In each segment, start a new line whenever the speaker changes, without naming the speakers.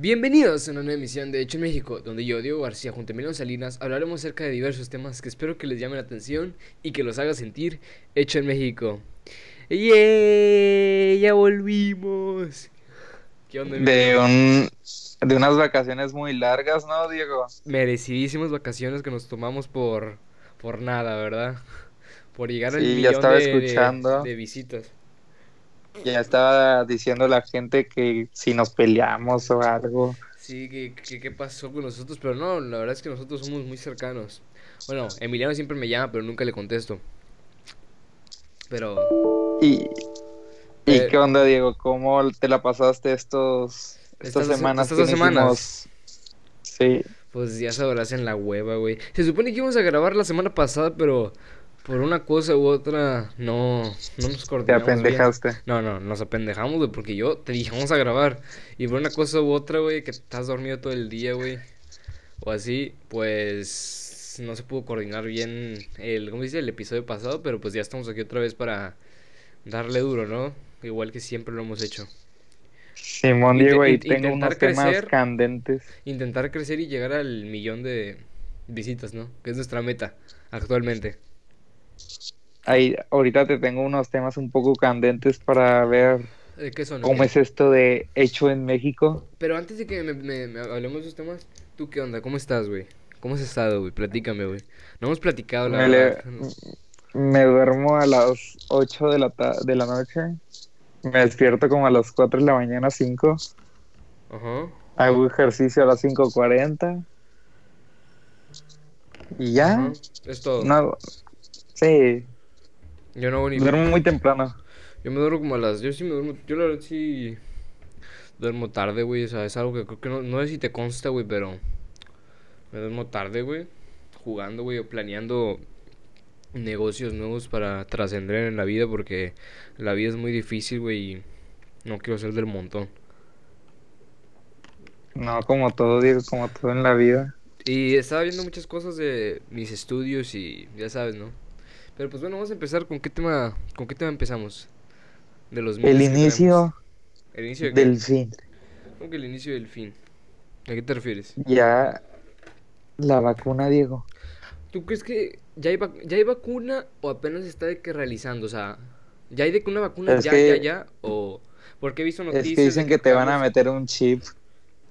Bienvenidos a una nueva emisión de Hecho en México, donde yo, Diego García, junto a Emiliano Salinas, hablaremos acerca de diversos temas que espero que les llamen la atención y que los haga sentir Hecho en México. ¡Yeah! ¡Ya volvimos!
¿Qué onda, de, un, de unas vacaciones muy largas, ¿no, Diego?
Merecidísimas vacaciones que nos tomamos por, por nada, ¿verdad? Por llegar al
millón estaba escuchando.
de visitas.
Ya estaba diciendo la gente que si nos peleamos o algo.
Sí, que, qué pasó con nosotros, pero no, la verdad es que nosotros somos muy cercanos. Bueno, Emiliano siempre me llama, pero nunca le contesto. Pero...
¿Y, ¿y eh, qué onda, Diego? ¿Cómo te la pasaste estos, estas, semanas?
Estas dos semanas.
Sí.
Pues ya sabrás en la hueva, güey. Se supone que íbamos a grabar la semana pasada, pero por una cosa u otra no, no nos coordinamos.
Te apendejaste.
No, no, nos apendejamos, güey, porque yo te dije, vamos a grabar. Y por una cosa u otra, güey, que estás dormido todo el día, güey. O así, pues no se pudo coordinar bien el, ¿cómo dice? El episodio pasado, pero pues ya estamos aquí otra vez para darle duro, ¿no? Igual que siempre lo hemos hecho.
Simón Diego, y tengo unos temas candentes.
Intentar crecer y llegar al millón de visitas, ¿no? Que es nuestra meta actualmente.
Ahí, ahorita te tengo unos temas un poco candentes para ver
¿Qué son?
cómo es esto de hecho en México.
Pero antes de que me, hablemos de esos temas, ¿tú qué onda? ¿Cómo estás, güey? ¿Cómo has estado, güey? Platícame, güey. No hemos platicado, la
me
verdad.
Me duermo a las 8 de la, de la noche. Me despierto como a las 4 de la mañana, 5.
Ajá.
Hago ejercicio a las 5.40. Y ya.
Es todo.
No, sí.
Yo no ni.
Duermo muy temprano.
Yo me duermo como a las. Yo sí me duermo. Yo la verdad sí. Duermo tarde, güey. O sea, es algo que creo que no. No sé si te consta, güey, pero. Me duermo tarde, güey. Jugando, güey, o planeando negocios nuevos para trascender en la vida porque la vida es muy difícil, güey, y no quiero ser del montón.
No, como todo, digo, como todo en la vida.
Y estaba viendo muchas cosas de mis estudios y ya sabes, ¿no? Pero pues bueno, vamos a empezar con qué tema, con qué tema empezamos.
De los El inicio,
¿El inicio
del fin.
¿Cómo que el inicio del fin? ¿A qué te refieres?
Ya la vacuna, Diego.
¿Tú crees que ya hay, ya hay vacuna o apenas está de que realizando? O sea, ¿ya hay de que una vacuna ya, ya, ya? ¿O porque he visto noticias?
Es que dicen que, te van a meter un chip.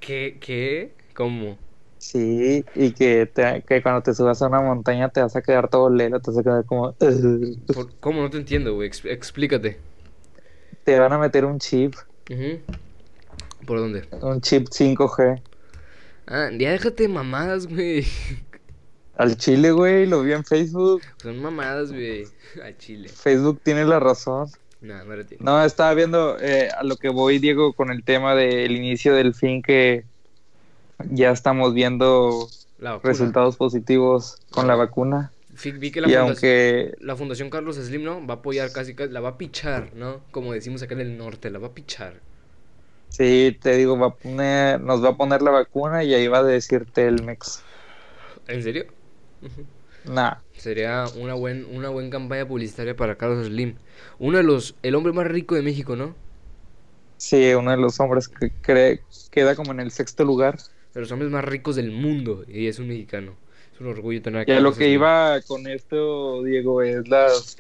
¿Qué? ¿Qué? ¿Cómo?
Sí, y que, que cuando te subas a una montaña te vas a quedar todo lelo, te vas a quedar como...
¿Cómo? No te entiendo, güey. explícate.
Te van a meter un chip.
¿Por dónde?
Un chip 5G.
Ah, ya déjate mamadas, güey.
Al chile, güey, lo vi en Facebook.
Son mamadas, güey. Al chile.
Facebook tiene la razón.
No, no,
no estaba viendo eh, a lo que voy, Diego, con el tema del inicio del fin que ya estamos viendo resultados positivos con la vacuna.
Vi que la, fundación, la Fundación Carlos Slim, ¿no? Va a apoyar casi, la va a pichar, ¿no? Como decimos acá en el norte, la va a pichar.
Sí, te digo, va a poner, nos va a poner la vacuna y ahí va a decir Telmex.
¿En serio?
Nah.
Sería una buen, una buena campaña publicitaria para Carlos Slim. Uno de los, el hombre más rico de México, ¿no?
Sí, uno de los hombres que cree, queda como en el sexto lugar
de los hombres más ricos del mundo y es un mexicano. Es un orgullo tener
aquí. Ya lo que iba con esto, Diego, es las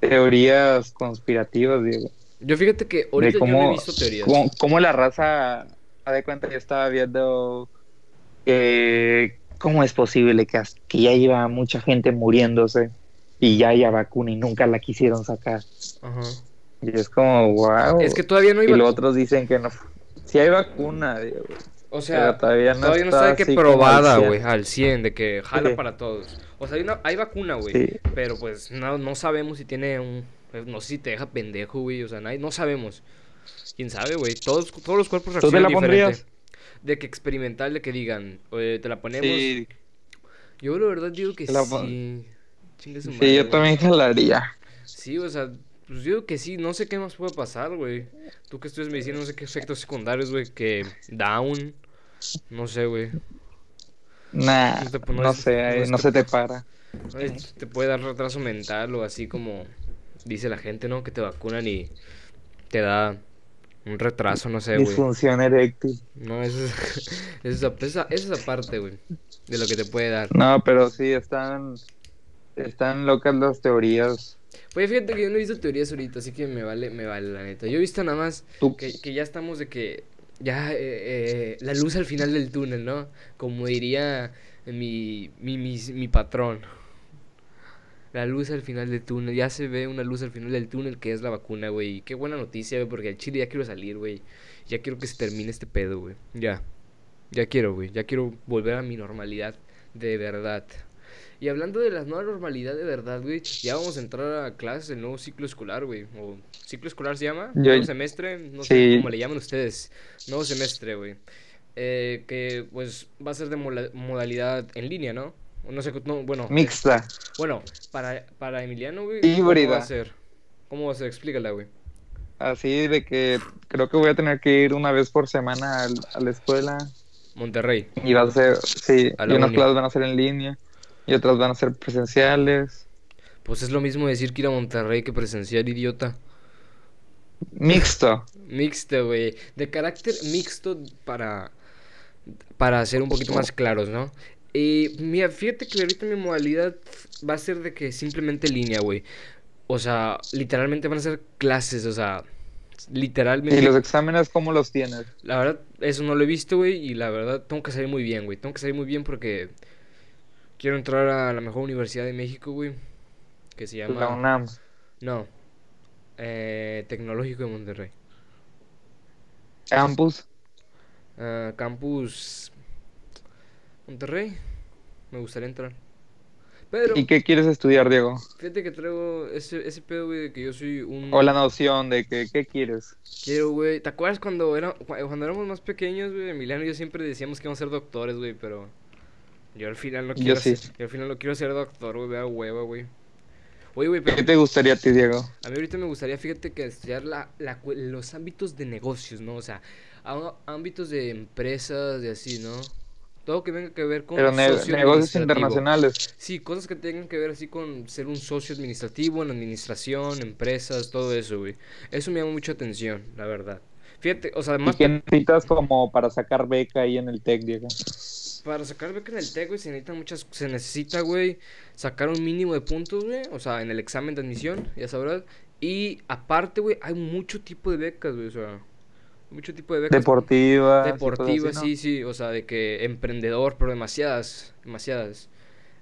teorías conspirativas, Diego.
Yo fíjate que ahorita yo no he visto teorías.
Cómo, la raza, a de cuenta, yo estaba viendo que cómo es posible que, que ya lleva mucha gente muriéndose y ya haya vacuna y nunca la quisieron sacar.
Ajá.
Y es como, wow.
Es que todavía no hay
Y los otros dicen que no. Si hay vacuna, Diego.
O sea, todavía no, está, de que probada, güey, al 100, de que jala para todos. O sea, hay, hay vacuna, güey, pero pues no, no sabemos si tiene un... Pues, no sé si te deja pendejo, güey, o sea, no sabemos. ¿Quién sabe, güey? Todos, todos los cuerpos
reaccionan diferente.
De que experimental, de que digan, oye, te la ponemos... Yo la verdad digo que sí.
sí, yo también jalaría.
Sí, o sea, pues yo digo que sí, no sé qué más puede pasar, güey. Tú que estudias medicina, no sé qué efectos secundarios, güey, que down, no sé, güey.
Nah, no, sé, no, se te para.
Te puede dar retraso mental o así como dice la gente, ¿no? Que te vacunan y te da Un retraso, no sé, güey.
Disfunción eréctil.
No, eso es, eso es, esa, esa es aparte, güey, de lo que te puede dar.
No, pero sí, están, están locas las teorías.
Oye, fíjate que yo no he visto teorías ahorita, así que me vale, me vale, la neta. Yo he visto nada más que, que ya estamos de que ya eh, eh, la luz al final del túnel, ¿no? Como diría mi, mi, mi, mi patrón. La luz al final del túnel, ya se ve una luz al final del túnel que es la vacuna, güey. Qué buena noticia, güey, porque al Chile ya quiero salir, güey. Ya quiero que se termine este pedo, güey. Ya. Ya quiero, güey. Ya quiero volver a mi normalidad de verdad. Y hablando de la nueva normalidad de verdad, güey, ya vamos a entrar a clases del nuevo ciclo escolar, güey. O ciclo escolar se llama, nuevo semestre, no sé
Sí.
cómo le llaman ustedes. Nuevo semestre, güey. Eh, que pues va a ser de modalidad en línea, ¿no? No sé, no, bueno.
Mixta.
Bueno, para, para Emiliano, güey.
Híbrida.
¿Cómo va a ser? ¿Cómo va a ser? Explícala, güey.
Así de que creo que voy a tener que ir una vez por semana al- a la escuela.
Monterrey.
Y va a ser, sí,
A
y unas clases van a ser en línea. Y otras van a ser presenciales.
Pues es lo mismo decir que ir a Monterrey que presenciar, idiota.
Mixto.
Mixto, güey. De carácter mixto para, para ser un poquito más claros, ¿no? Y mira, fíjate que ahorita mi modalidad va a ser de que simplemente línea, güey. O sea, literalmente van a ser clases, o sea, literalmente.
¿Y los exámenes cómo los tienes?
La verdad, eso no lo he visto, güey, y la verdad tengo que salir muy bien, güey. Tengo que salir muy bien porque quiero entrar a la mejor universidad de México, güey. Que se
La
llama...
UNAM.
No. Eh, Tecnológico de Monterrey.
Campus.
Ah, campus Monterrey. Me gustaría entrar. Pero,
¿Y qué quieres estudiar, Diego?
fíjate que traigo ese, ese pedo, güey, de que yo soy un...
O la noción de que, ¿qué quieres?
Quiero, güey. ¿Te acuerdas cuando, era, cu- cuando éramos más pequeños, güey? Emiliano y yo siempre decíamos que íbamos a ser doctores, güey, pero... Yo al final no
Yo
quiero
sí.
ser... Yo al final no quiero ser doctor, güey, me da hueva, güey. Oye, güey, pero...
¿Qué te gustaría a ti, Diego?
A mí ahorita me gustaría, fíjate, que estudiar la, la los ámbitos de negocios, ¿no? O sea, ámbitos de empresas, de así, ¿no? Todo que venga que ver con
Pero ne- negocios internacionales.
Sí, cosas que tengan que ver así con ser un socio administrativo en administración, empresas, todo eso, güey. Eso me llama mucha atención, la verdad. Fíjate, o sea,
¿Y
además
qué necesitas como para sacar beca ahí en el TEC, Diego?
Para sacar beca en el TEC, güey, se necesitan muchas, se necesita, güey, sacar un mínimo de puntos, güey, o sea, en el examen de admisión, ya sabrás. Y aparte, güey, hay mucho tipo de becas, güey, o sea, mucho tipo de becas.
Deportivas. y
Deportiva,
cosas así,
sí, sí, o sea, de que emprendedor, pero demasiadas, demasiadas.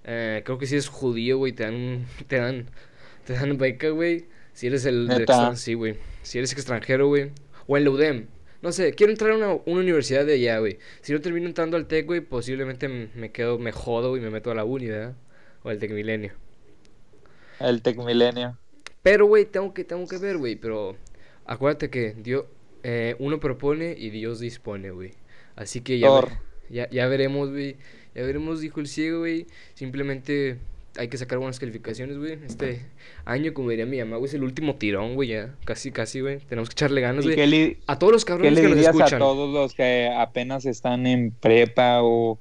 Eh, creo que si eres judío, güey, te dan, te dan, te dan beca, güey. Si eres el, de
Neta.
extran- sí, güey. Si eres extranjero, güey. O en la UDEM. No sé, quiero entrar a una, una universidad de allá, güey. Si no termino entrando al TEC, güey, posiblemente me quedo, me jodo y me meto a la uni, ¿verdad? O al TEC Milenio.
El TEC Milenio.
Pero, güey, tengo que, tengo que ver, güey, pero acuérdate que Dios, eh, uno propone y Dios dispone, güey. Así que ya, ya, ya veremos, güey. Ya veremos, dijo el ciego, güey. Simplemente hay que sacar buenas calificaciones, güey. Este año, como diría mi mamá, güey, es el último tirón, güey, ya. Casi, casi, güey. Tenemos que echarle ganas,
¿Y
güey.
qué,
A todos los
qué
cabrones
le
que nos
dirías a
escuchan.
todos los que apenas están en prepa o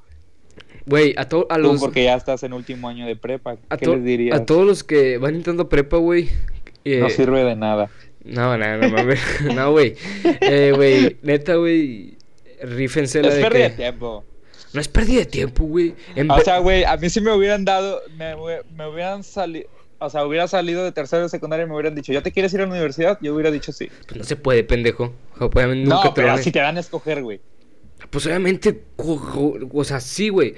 Güey, a, to- a
tú
los...
porque ya estás en último año de prepa?
A,
¿Qué les dirías?
a todos los que van entrando prepa, güey. eh,
No sirve de nada.
No, no, no mames. No, güey. Eh, güey, neta, güey. Rífense la
Es
de que...
tiempo.
No es pérdida de tiempo, güey. En
O sea, güey, a mí sí me hubieran dado, me, hubieran salido, o sea, hubiera salido de tercero de secundaria y me hubieran dicho, ¿ya te quieres ir a la universidad? Yo hubiera dicho sí.
Pues no se puede, pendejo. Obviamente nunca
no,
te
pero si te van a escoger, güey.
Pues obviamente, o sea, sí, güey.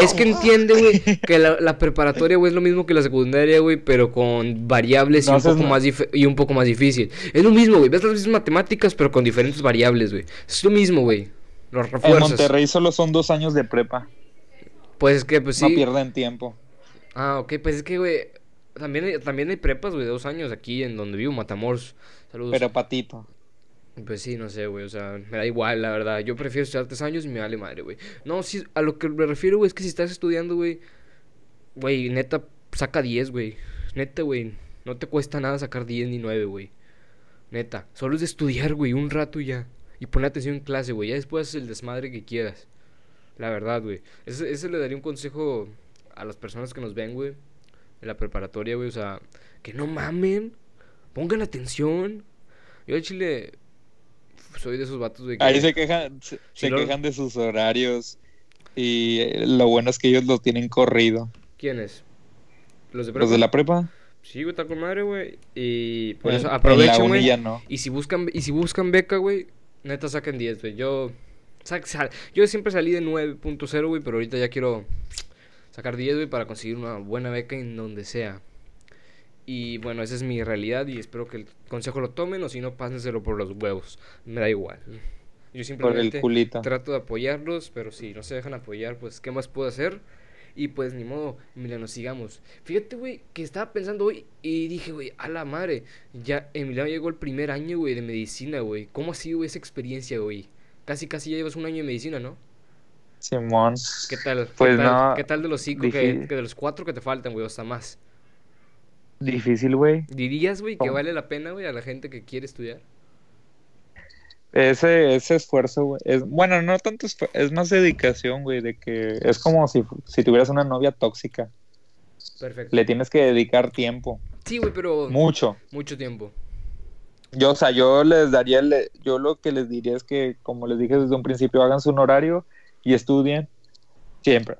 Es que entiende, güey, que la, la preparatoria, güey, es lo mismo que la secundaria, güey, pero con variables y, un poco más y un poco más difícil. Es lo mismo, güey. Ves las mismas matemáticas, pero con diferentes variables, güey. Es lo mismo, güey. Los
En. Monterrey solo son dos años de prepa.
Pues es que, pues sí.
No pierden tiempo.
Ah, ok, pues es que, güey, también hay, también hay prepas, güey, de dos años aquí en donde vivo, Matamoros. Saludos.
Pero patito.
Pues sí, no sé, güey, o sea, me da igual, la verdad. Yo prefiero estudiar tres años y me vale madre, güey. No, sí, a lo que me refiero, güey, es que si estás estudiando, güey, güey, neta, saca 10, güey. Neta, güey, no te cuesta nada sacar 10 ni 9, güey. Neta, solo es de estudiar, güey, un rato y ya. Y poner atención en clase, güey, ya después haces el desmadre que quieras. La verdad, güey. Ese, ese le daría un consejo a las personas que nos ven, güey, en la preparatoria, güey, o sea, que no mamen, pongan atención. Yo al chile soy de esos vatos, güey. que-
Ahí se quejan, se,
Sí,
se
lo-
quejan de sus horarios. Y eh, lo bueno es que ellos lo tienen corrido.
¿Quiénes? ¿Los de
Los de la prepa.
Sí, güey, está con madre, güey. Y por
en-
eso aprovechen, güey.
no.
Y si buscan, y si buscan beca, güey, neta saquen 10, güey. Yo, sa- sal- yo siempre salí de 9.0, güey, pero ahorita ya quiero sacar 10, güey, para conseguir una buena beca en donde sea. Y bueno, esa es mi realidad y espero que el consejo lo tomen o si no, pásenselo por los huevos. Me da igual. Yo
Por el
simplemente
culito.
trato de apoyarlos, pero si no se dejan apoyar, pues, ¿qué más puedo hacer? Y pues, ni modo, Emiliano, sigamos. Fíjate, güey, que estaba pensando hoy y dije, güey, a la madre, ya Emiliano llegó el primer año, güey, de medicina, güey. ¿Cómo ha sido esa experiencia, güey? Casi, casi ya llevas un año de medicina, ¿no?
Simón.
¿Qué tal?
Pues
¿Qué tal,
no,
¿Qué tal de los cinco? Que, que de los cuatro que te faltan, güey, o hasta más.
Difícil, güey.
¿Dirías, güey, que vale la pena, güey, a la gente que quiere estudiar?
Ese, ese esfuerzo, güey. Es, bueno, no tanto esfuerzo, es más dedicación, güey. De que es como si, si tuvieras una novia tóxica.
Perfecto.
Le tienes que dedicar tiempo.
Sí, güey, pero
Mucho.
mucho tiempo.
Yo, o sea, yo les daría, el- yo lo que les diría es que, como les dije desde un principio, hagan su horario y estudien siempre.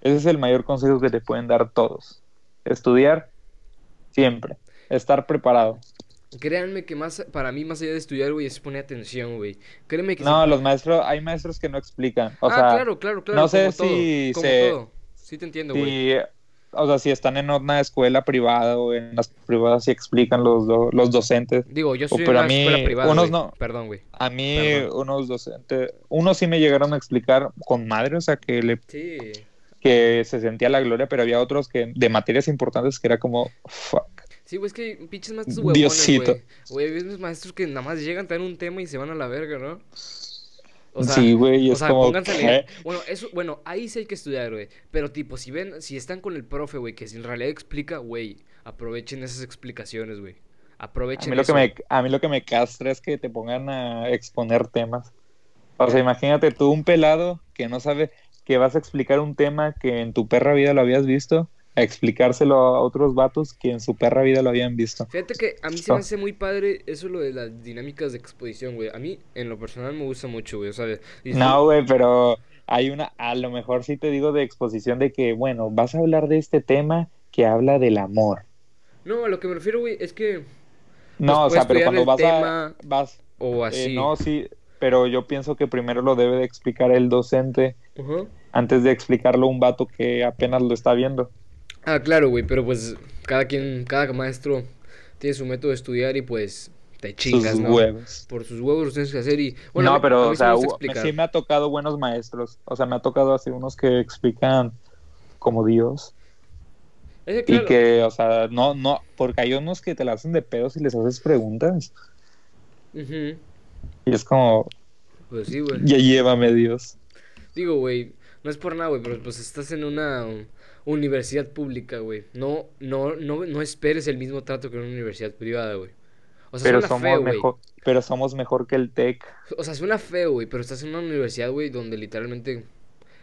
Ese es el mayor consejo que te pueden dar todos. Estudiar siempre. Estar preparado.
Créanme que más, para mí, más allá de estudiar, güey, es poner atención, güey. Créeme que
No,
si-
los maestros, hay maestros que no explican. O
ah,
sea,
claro, claro, claro.
no sé
como todo,
si
como
se-
todo. Sí te entiendo, güey.
si, o sea, si están en una escuela privada o en las privadas sí explican los, do- los docentes.
Digo, yo
o
soy en
a mí,
escuela privada,
unos no.
Perdón, güey.
A mí,
Perdón.
unos docentes, unos sí me llegaron a explicar con madre, o sea, que le
Sí.
que se sentía la gloria, pero había otros que de materias importantes que era como.
Sí, güey, es que pinches maestros huevones,
Diosito.
güey. Güey, los maestros que nada más llegan, te dan un tema y se van a la verga, ¿no? O
sí, güey,
o
es
sea,
como,
a.
¿qué?
Bueno, eso, bueno, ahí sí hay que estudiar, güey. Pero tipo, si ven, si están con el profe, güey, que en realidad explica, güey, aprovechen esas explicaciones, güey.
A
Aprovechen
mí, lo que me, a mí lo que me castra es que te pongan a exponer temas. O sea, imagínate tú un pelado que no sabe que vas a explicar un tema que en tu perra vida lo habías visto, a explicárselo a otros vatos que en su perra vida lo habían visto.
Fíjate que a mí se me hace muy padre eso lo de las dinámicas de exposición, güey. A mí, en lo personal, me gusta mucho, güey. O sea,
No, güey, pero hay una, a lo mejor sí te digo de exposición de que, bueno, vas a hablar de este tema que habla del amor.
No, a lo que me refiero, güey, es que...
No, o
puedes
sea, pero cuando vas a, vas,
O
eh,
así.
no, sí, pero yo pienso que primero lo debe de explicar el docente antes de explicarlo un vato que apenas lo está viendo.
Ah, claro, güey, pero pues cada quien, cada maestro tiene su método de estudiar y pues te chingas,
Sus
¿no?
huevos.
Por sus huevos los tienes que hacer y... Bueno,
no, pero, o
sí
sea,
me
sí me ha tocado buenos maestros. O sea, me ha tocado así unos que explican como Dios.
Es que,
Y
claro,
que, o sea, no, no, porque hay unos que te la hacen de pedos y les haces preguntas.
ujú,
Y es como,
Pues sí, güey.
ya llévame Dios.
Digo, güey, no es por nada, güey, pero pues estás en una um, universidad pública, güey. No, no, no, no esperes el mismo trato que en una universidad privada, güey. O sea,
Pero
suena
somos
feo, güey.
mejor, pero somos mejor que el TEC.
O sea, suena feo, güey, pero estás en una universidad, güey, donde literalmente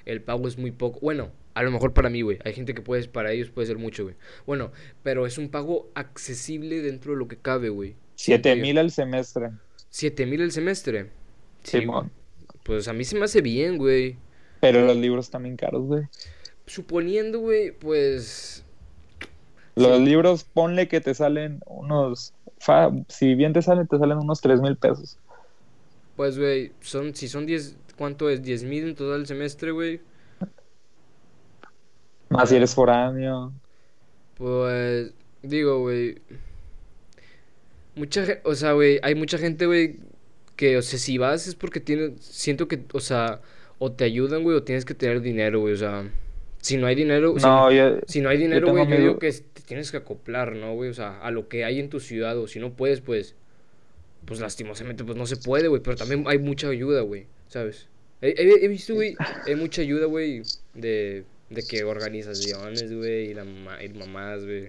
el pago es muy poco. Bueno, a lo mejor para mí, güey. Hay gente que puede, para ellos puede ser mucho, güey. Bueno, pero es un pago accesible dentro de lo que cabe, güey.
Siete mil al semestre.
¿Siete mil el semestre? Sí,
Simón.
Pues a mí se me hace bien, güey.
Pero los libros también caros, güey.
Suponiendo, güey, pues...
Los
Sí.
libros, ponle que te salen unos. fa- si bien te salen, te salen unos tres mil pesos.
Pues, güey, son, si son 10, ¿cuánto es? 10 mil en total el semestre, güey.
Más si eres foráneo.
Pues, digo, güey. Mucha o sea, güey, hay mucha gente, güey, que, o sea, si vas es porque tiene, siento que, o sea, o te ayudan, güey, o tienes que tener dinero, güey, o sea, si no hay dinero, si
No, yo,
Si no hay dinero, güey, yo digo que te tienes que acoplar, ¿no, güey? O sea, a lo que hay en tu ciudad, o si no puedes, pues, pues lastimosamente, pues no se puede, güey, pero también hay mucha ayuda, güey, ¿sabes? He, he- he visto, güey, hay mucha ayuda, güey, de, de que organizaciones, güey, y, la y mamás, güey,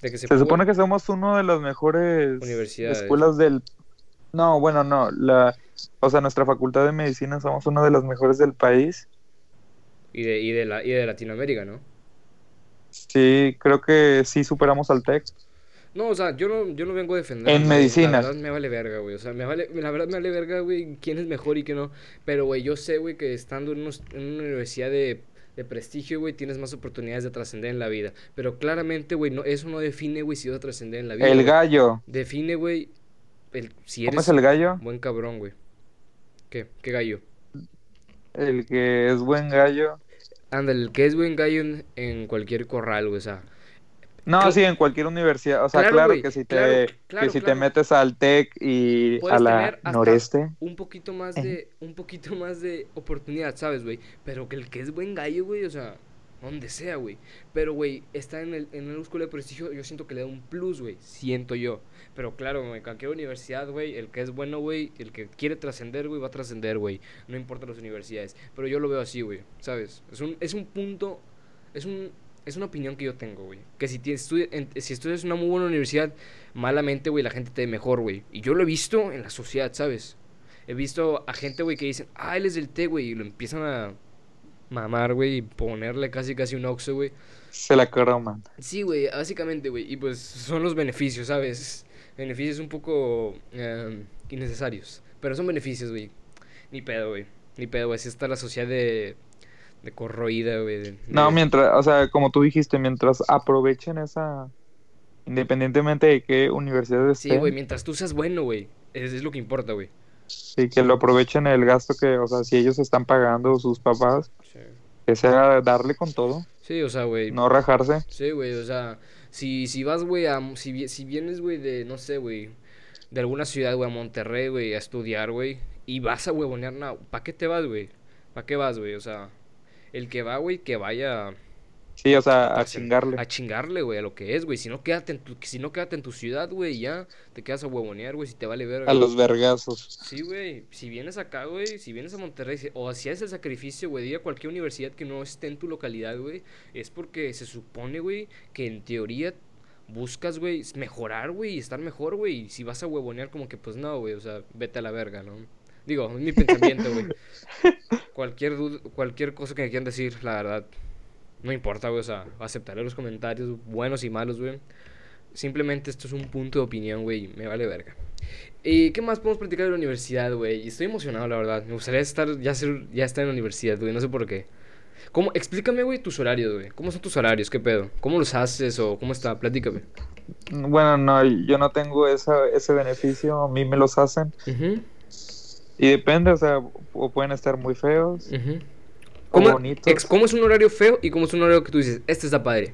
de que se,
Se supone que somos uno de las mejores
Universidades.
escuelas del... No, bueno, no. La... O sea, nuestra facultad de medicina somos una de las mejores del país.
Y de, y, de la, y de Latinoamérica, ¿no?
Sí, creo que sí superamos al TEC.
No, o sea, yo no, yo no vengo a defender.
En medicina.
La verdad me vale verga, güey. O sea, me vale, la verdad me vale verga, güey, quién es mejor y quién no. Pero, güey, yo sé, güey, que estando en, unos- en una universidad de, de prestigio, güey, tienes más oportunidades de trascender en la vida. Pero claramente, güey, no, eso no define, güey, si vas a trascender en la vida.
El gallo.
Define, güey, el, si
¿Cómo
eres
es el gallo?
buen cabrón, güey. ¿Qué? ¿Qué gallo?
El que es buen gallo.
Ándale, el que es buen gallo en, en cualquier corral, güey, o sea.
No, sí, en cualquier universidad. O sea,
Claro,
claro,
güey,
que si te,
claro, claro,
que si te metes al TEC y
Puedes
a la noreste.
un poquito más de un poquito más de oportunidad, ¿sabes, güey? Pero que el que es buen gallo, güey, o sea, donde sea, güey. Pero, güey, está en el en una escuela de prestigio, yo siento que le da un plus, güey, siento yo. Pero claro, en cualquier universidad, güey, el que es bueno, güey, el que quiere trascender, güey, va a trascender, güey. No importa las universidades, pero yo lo veo así, güey, ¿sabes? Es un es un punto es un es una opinión que yo tengo, güey. Que si, estudi- si estudias en una muy buena universidad, malamente, güey, la gente te ve mejor, güey. Y yo lo he visto en la sociedad, ¿sabes? He visto a gente, güey, que dicen, ah, él es del T, güey, y lo empiezan a mamar, güey, y ponerle casi, casi un oxo, güey.
Se la croman.
Sí, güey, básicamente, güey. Y pues son los beneficios, ¿sabes? Beneficios un poco eh, innecesarios. Pero son beneficios, güey. Ni pedo, güey. Ni pedo, güey. Así está la sociedad de, de corroída, güey. de-
No, mientras, o sea, como tú dijiste, mientras aprovechen esa, independientemente de qué universidad
Sí,
estén,
güey, mientras tú seas bueno, güey. Es, es lo que importa, güey.
Y que lo aprovechen el gasto que, o sea, si ellos están pagando sus papás,
Sí.
que sea darle con todo,
Sí, o sea, güey.
no rajarse.
Sí, güey, o sea, si, si vas, güey, a... Si, si vienes, güey, de, no sé, güey, de alguna ciudad, güey, a Monterrey, güey, a estudiar, güey, y vas a huevonear, ¿para qué te vas, güey? ¿Para qué vas, güey? O sea, el que va, güey, que vaya
Sí, o sea, a
a
chingarle.
A chingarle, güey, a lo que es, güey. Si no, quédate en tu, si no, quédate en tu ciudad, güey, ya te quedas a huevonear, güey, si te vale ver.
A los vergazos.
Sí, güey. Si vienes acá, güey, si vienes a Monterrey, o si haces el sacrificio, güey, de ir a cualquier universidad que no esté en tu localidad, güey, es porque se supone, güey, que en teoría buscas, güey, mejorar, güey, y estar mejor, güey. Y si vas a huevonear, como que, pues no, güey, o sea, vete a la verga, ¿no? Digo, es mi pensamiento, güey. Cualquier, duda- cualquier cosa que me quieran decir, la verdad, no importa, güey, o sea, aceptaré los comentarios, buenos y malos, güey. Simplemente esto es un punto de opinión, güey, me vale verga. ¿Y qué más podemos platicar de la universidad, güey? Estoy emocionado, la verdad. Me gustaría estar, ya, ser, ya estar en la universidad, güey, no sé por qué. ¿Cómo? Explícame, güey, tus horarios, güey. ¿Cómo son tus horarios? ¿Qué pedo? ¿Cómo los haces o cómo está? Platícame.
Bueno, no, yo no tengo esa, ese beneficio, a mí me los hacen. Y depende, o sea, o pueden estar muy feos.
¿Cómo, ex- ¿Cómo es un horario feo y cómo es un horario que tú dices, este está padre?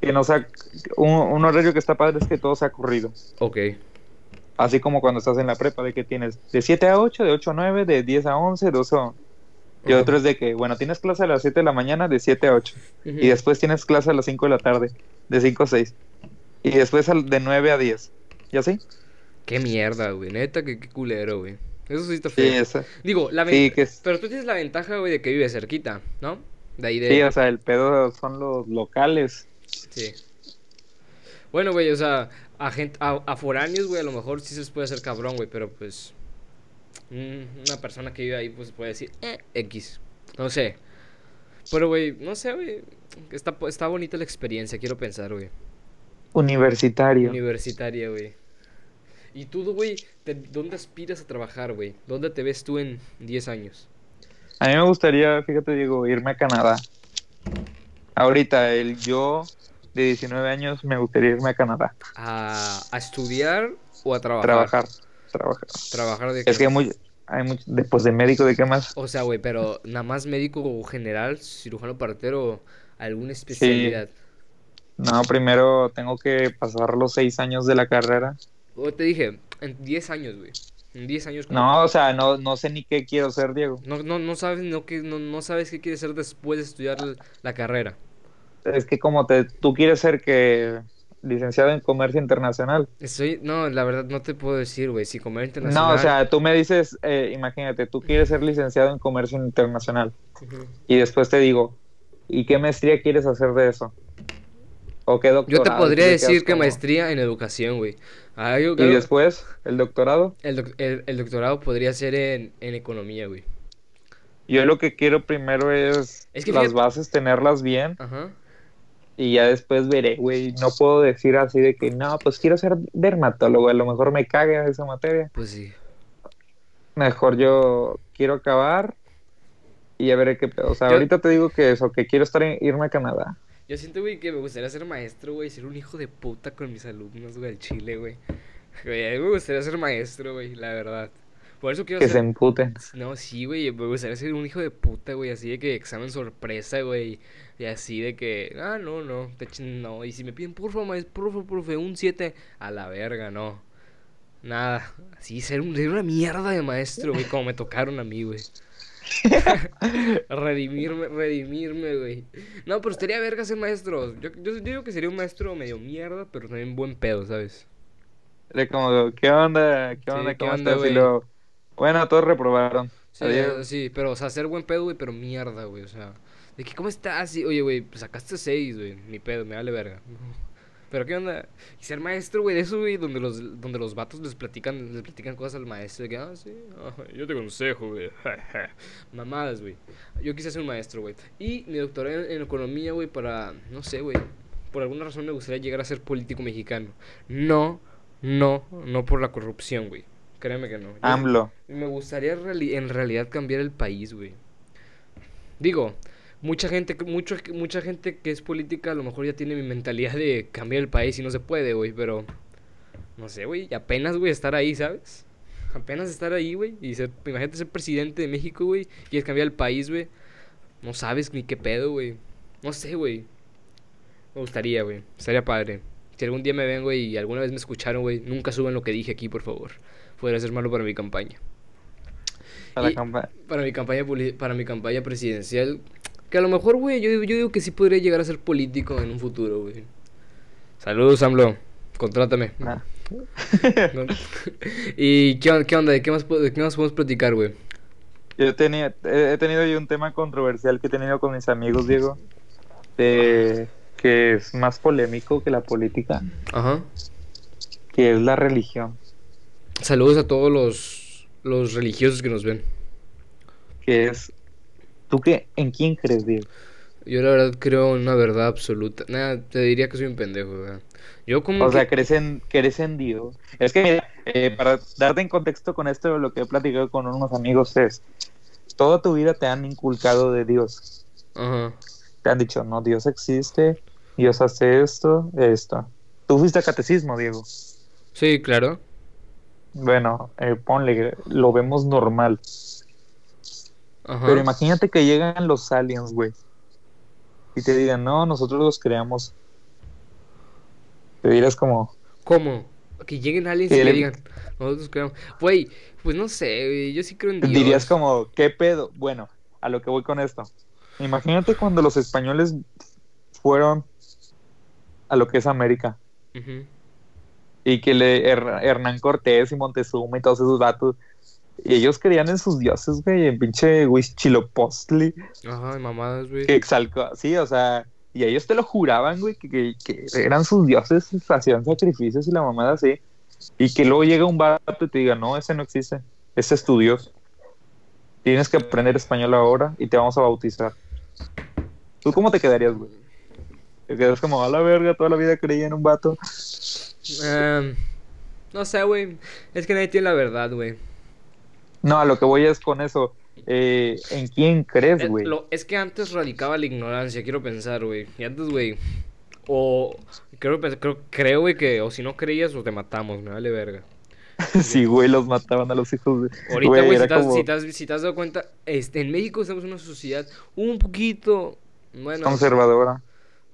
Que no sea, un, un horario que está padre es que todo sea corrido.
Ok.
Así como cuando estás en la prepa, de que tienes de 7 a 8, de 8 a 9, de 10 a 11, 12 a 11. Y
Ajá.
otro es de que, bueno, tienes clase a las 7 de la mañana, de 7 a 8.
Ujú.
Y después tienes clase a las 5 de la tarde, de 5 a 6. Y después de 9 a 10. ¿Y así?
Qué mierda, güey. Neta, que qué culero, güey. Eso sí está
Sí,
feo.
esa-
Digo, la
Sí,
ventaja.
que es-
Pero tú tienes la ventaja, güey, de que vives cerquita, ¿no? De ahí de.
sí, o sea, el pedo son los locales.
Sí. Bueno, güey, o sea, a, gente, a, a foráneos, güey, a lo mejor sí se les puede hacer cabrón, güey, pero pues. mm, Una persona que vive ahí, pues puede decir, eh, X. No sé. Pero, güey, no sé, güey. Está, está bonita la experiencia, quiero pensar, güey.
Universitario.
Universitaria, güey. ¿Y tú, güey, dónde aspiras a trabajar, güey? ¿Dónde te ves tú en 10 años?
A mí me gustaría, fíjate, digo, irme a Canadá. Ahorita, el yo de 19 años me gustaría irme a Canadá.
¿A, a estudiar o a trabajar?
Trabajar. Trabajar.
Trabajar de
Es
qué?
que hay, muy, hay mucho, después de médico, ¿de qué más?
O sea, güey, pero nada más médico general, cirujano partero, alguna especialidad.
No, primero tengo que pasar los seis años de la carrera.
O te dije, en 10 años, güey. En 10 años. ¿cómo-
No, o sea, no, no sé ni qué quiero ser, Diego.
No, no, no sabes no, que, no, no sabes qué quieres ser después de estudiar la, la carrera.
Es que como te, tú quieres ser que licenciado en comercio internacional.
Estoy, no, la verdad no te puedo decir, güey, si comer internacional.
No, o sea, tú me dices, eh, imagínate, tú quieres ser licenciado en comercio internacional. Y después te digo, ¿y qué maestría quieres hacer de eso? ¿O qué
Yo te podría decir que
como-
maestría en educación, güey.
Y después, el doctorado.
el, doc- el, el doctorado podría ser en, en economía, güey.
Yo lo que quiero primero es,
Es que
las
fíjate-
bases, tenerlas bien.
Ajá.
y ya después veré, güey. No puedo decir así de que no, pues quiero ser dermatólogo, a lo mejor me caga esa materia.
Pues sí.
Mejor yo quiero acabar y ya veré qué pedo. O sea,
Yo-
ahorita te digo que eso, que quiero estar en, irme a Canadá.
Yo siento, güey, que me gustaría ser maestro, güey, ser un hijo de puta con mis alumnos, güey, al chile, güey. Güey, a mí me gustaría ser maestro, güey, la verdad. Por eso quiero
Que se
ser...
emputen.
No, sí, güey, me gustaría ser un hijo de puta, güey, así de que examen sorpresa, güey, y así de que, ah, no, no, no, y si me piden, porfa, maestro, porfa, profe, un 7, a la verga, no, nada, así, ser, un, ser una mierda de maestro, güey, como me tocaron a mí, güey. redimirme, redimirme, güey. No, pero estaría verga ser maestro. Yo, yo, yo digo que sería un maestro medio mierda, pero también buen pedo, ¿sabes?
Era como, ¿qué onda? ¿Qué
Sí,
onda?
¿qué
¿Cómo
onda, güey?
Bueno, todos reprobaron.
Sí,
Adiós.
sí, pero, o sea, ser buen pedo, güey, pero mierda, güey, o sea. De que, ¿cómo estás? Y, oye, güey, pues sacaste seis, güey, ni pedo, me vale verga. Pero, ¿qué onda? Y ser maestro, güey, de eso, güey, donde los, donde los vatos les platican, les platican cosas al maestro, de que, ah, sí, ah, yo te aconsejo, güey. Mamadas, güey. Yo quise ser un maestro, güey. Y mi doctorado en, en economía, güey, para, no sé, güey, por alguna razón me gustaría llegar a ser político mexicano. No, no, no por la corrupción, güey. Créeme que no. Yo-
AMLO.
me gustaría reali- en realidad cambiar el país, güey. Digo, mucha gente, que- mucho, mucha gente que es política a lo mejor ya tiene mi mentalidad de cambiar el país y no se puede, güey, pero no sé, güey, y apenas, güey, estar ahí, ¿sabes? Apenas estar ahí, güey, y ser, imagínate ser presidente de México, güey, quieres cambiar el país, güey. No sabes ni qué pedo, güey. No sé, güey. Me gustaría, güey. Estaría padre. Si algún día me ven, güey, y alguna vez me escucharon, güey, nunca suban lo que dije aquí, por favor. Podría ser malo para mi campaña
Para
Y- para mi campaña para mi campaña presidencial que a lo mejor güey yo, digo- yo digo que sí podría llegar a ser político en un futuro güey. Saludos AMLO. Contrátame.
Nah.
Y qué, qué onda de qué más de qué más podemos platicar güey
Yo tenía, he he tenido yo un tema controversial que he tenido con mis amigos, Diego, de que es más polémico que la política,
ajá.
Que es la religión,
saludos a todos los los religiosos que nos ven.
Que es, ¿tú qué, en quién crees, Diego?
yo la verdad creo en una verdad absoluta nada te diría que soy un pendejo ¿verdad? yo como
O
que-
sea, crees en, crees en Dios. Es que, mira, eh, para darte en contexto con esto, lo que he platicado con unos amigos es, toda tu vida te han inculcado de Dios.
ajá
Te han dicho, no, Dios existe, Dios hace esto, esto. Tú fuiste a catecismo, Diego.
sí claro
Bueno, eh, ponle, lo vemos normal.
Ajá
Pero imagínate que llegan los aliens, güey. Y te digan, no, nosotros los creamos. Te dirás como,
¿Cómo? Que lleguen aliens y
le-
digan, nosotros creamos. Güey, pues no sé, güey, yo sí creo en Dios.
dirías como, ¿qué pedo? Bueno, a lo que voy con esto. Imagínate cuando los españoles fueron a lo que es América. Y que le, Her- Hernán Cortés y Montezuma y todos esos datos. Y ellos creían en sus dioses, güey, en pinche Huichilopostli.
Ajá, mamadas, güey.
que exalcó, sí, o sea, y ellos te lo juraban, güey, que, que, que eran sus dioses, hacían sacrificios y la mamada así, y que luego llega un vato y te diga, no, ese no existe, ese es tu dios, tienes que aprender español ahora y te vamos a bautizar. ¿Tú cómo te quedarías, güey? Te quedas como, a la verga, toda la vida creí en un vato.
Em, no sé, güey. Es que nadie tiene la verdad, güey.
No, a lo que voy es con eso, eh, ¿en quién crees,
Eh,
güey?
es que antes radicaba la ignorancia, quiero pensar, güey. Y antes, güey. O creo, pens- creo, creo, güey, que o si no creías o te matamos, me vale verga.
Sí, güey, los mataban a los hijos de...
Ahorita,
Güey,
si,
era
te has-
como
si, te has, si te has dado cuenta, este, en México estamos en una sociedad un poquito, bueno,
conservadora.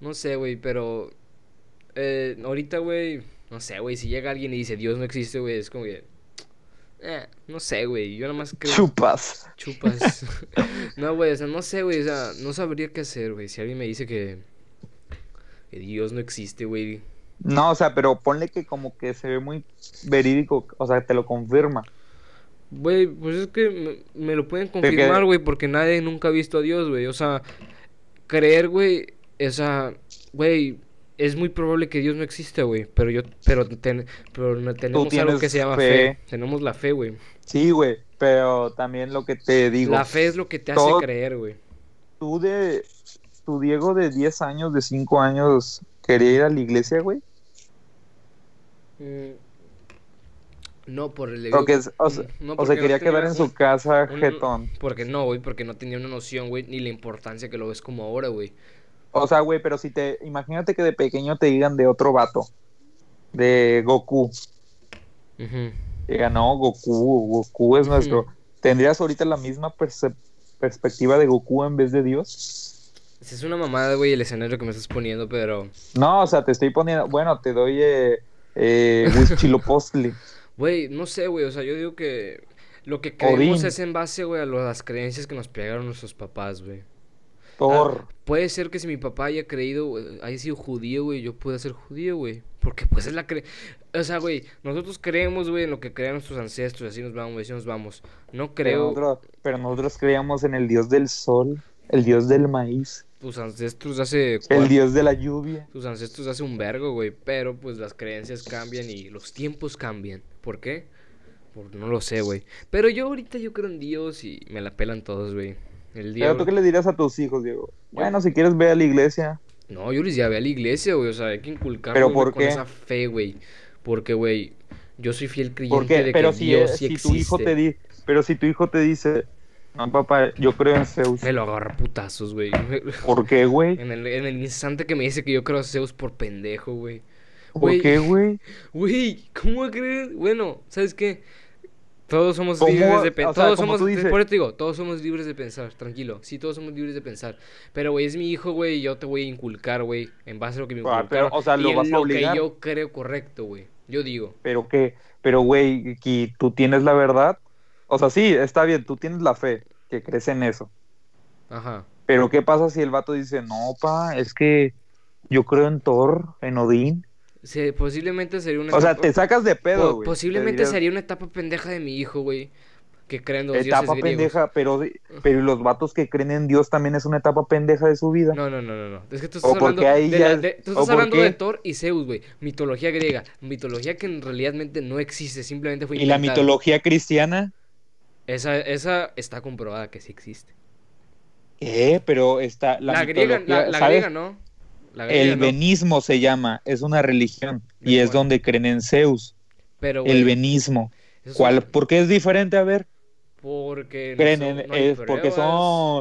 no sé, güey, pero eh, ahorita, güey, no sé, güey, si llega alguien y dice Dios no existe, güey, es como que, eh, no sé, güey, yo nada más creo...
Chupas.
Chupas. no, güey, o sea, no sé, güey, o sea, no sabría qué hacer, güey. Si alguien me dice que, que Dios no existe, güey.
No, o sea, pero ponle que como que se ve muy verídico, o sea, te lo confirma.
Güey, pues es que me, me lo pueden confirmar, güey, porque nadie nunca ha visto a Dios, güey. O sea, creer, güey, o sea, güey, es muy probable que Dios no exista, güey. Pero yo, pero, ten- pero no- tenemos algo que se llama
fe.
fe. Tenemos la fe, güey.
Sí, güey, pero también lo que te digo,
La fe es lo que te hace creer, güey.
tú de tu Diego de 10 años, de 5 años, quería ir a la iglesia, güey?
Mm, No, por el
O, que, es- o, se-
no,
o
porque
se quería quedar en su casa
un-
jetón.
Porque no, güey, porque no tenía una noción, güey, ni la importancia que lo ves como ahora, güey.
O sea, güey, pero si te. Imagínate que de pequeño te digan de otro vato. De Goku.
Ujú.
Diga, no, Goku, Goku es nuestro. ¿Tendrías ahorita la misma perspectiva de Goku en vez de Dios?
Es una mamada, güey, el escenario que me estás poniendo, pero...
No, o sea, te estoy poniendo. Bueno, te doy. Eh, eh, Huichilopochtli.
Güey, no sé, güey, o sea, yo digo que lo que creemos
Odín.
es en base, güey, a las creencias que nos pegaron nuestros papás, güey.
Thor.
Ah, puede ser que si mi papá haya creído, güey, haya sido judío, güey, yo pueda ser judío, güey. Porque pues es la cre... O sea, güey, nosotros creemos, güey, en lo que crean nuestros ancestros, así nos vamos, así nos vamos. No
pero,
creo...
nosotros, pero nosotros creíamos en el dios del sol, el dios del maíz,
Tus ancestros hace...
el dios de la lluvia.
Tus ancestros hace un vergo, güey. Pero pues las creencias cambian y los tiempos cambian. ¿Por qué? Por, no lo sé, güey. Pero yo ahorita yo creo en Dios y me la pelan todos, güey. El
Pero tú qué le dirías a tus hijos, Diego. Bueno, si quieres ve a la iglesia.
No, yo les llevé a la iglesia, güey. O sea, hay que inculcar
¿Pero por
con
qué?
esa fe, güey. Porque, güey, yo soy fiel creyente de
pero
que
si,
Dios
eh,
sí
si
existe.
tu hijo te di, pero si tu hijo te dice, no papá, yo creo en Zeus.
Me lo agarra putazos, güey.
¿Por qué, güey?
En el, en el instante que me dice que yo creo a Zeus por pendejo, güey.
¿Por qué, güey?
Güey, ¿cómo creer? Bueno, ¿sabes qué? Todos somos libres de pensar.
Sea,
todos somos,
dices-
por eso te digo, todos somos libres de pensar, tranquilo. Sí, todos somos libres de pensar. Pero, güey, es mi hijo, güey, y yo te voy a inculcar, güey, en base a lo que me
Ah, pero, o sea, lo
y en
vas a
lo
obligar.
que yo creo correcto, güey. Yo digo.
Pero qué, pero güey, que tú tienes la verdad. O sea, sí, está bien, tú tienes la fe, que crees en eso.
Ajá.
Pero ¿qué pasa si el vato dice, no, pa, es que yo creo en Thor, en Odín?
Sí, posiblemente sería una
O sea,
etapa-
te sacas de
po-
pedo, güey.
Posiblemente
Te dirías,
sería una etapa pendeja de mi hijo, güey. Que creen los dioses
Etapa
griegos.
pendeja, pero, pero los vatos que creen en Dios también es una etapa pendeja de su vida.
No, no, no, no, no. Es que tú
¿O
estás
por
hablando de,
ya
la- de- tú
o
estás hablando de Thor y Zeus, güey. Mitología griega. Mitología que en realidad no existe, simplemente fue
¿Y la
inventada.
mitología cristiana?
Esa, esa está comprobada que sí existe.
¿Qué? Pero está la,
La, griega, la, la griega no.
El
no.
venismo se llama, es una religión y
¿De
es donde creen en Zeus.
Pero,
El venismo. ¿Cuál? ¿Por qué es diferente? A ver,
Porque no
creen
son-
en-
no hay
es porque son-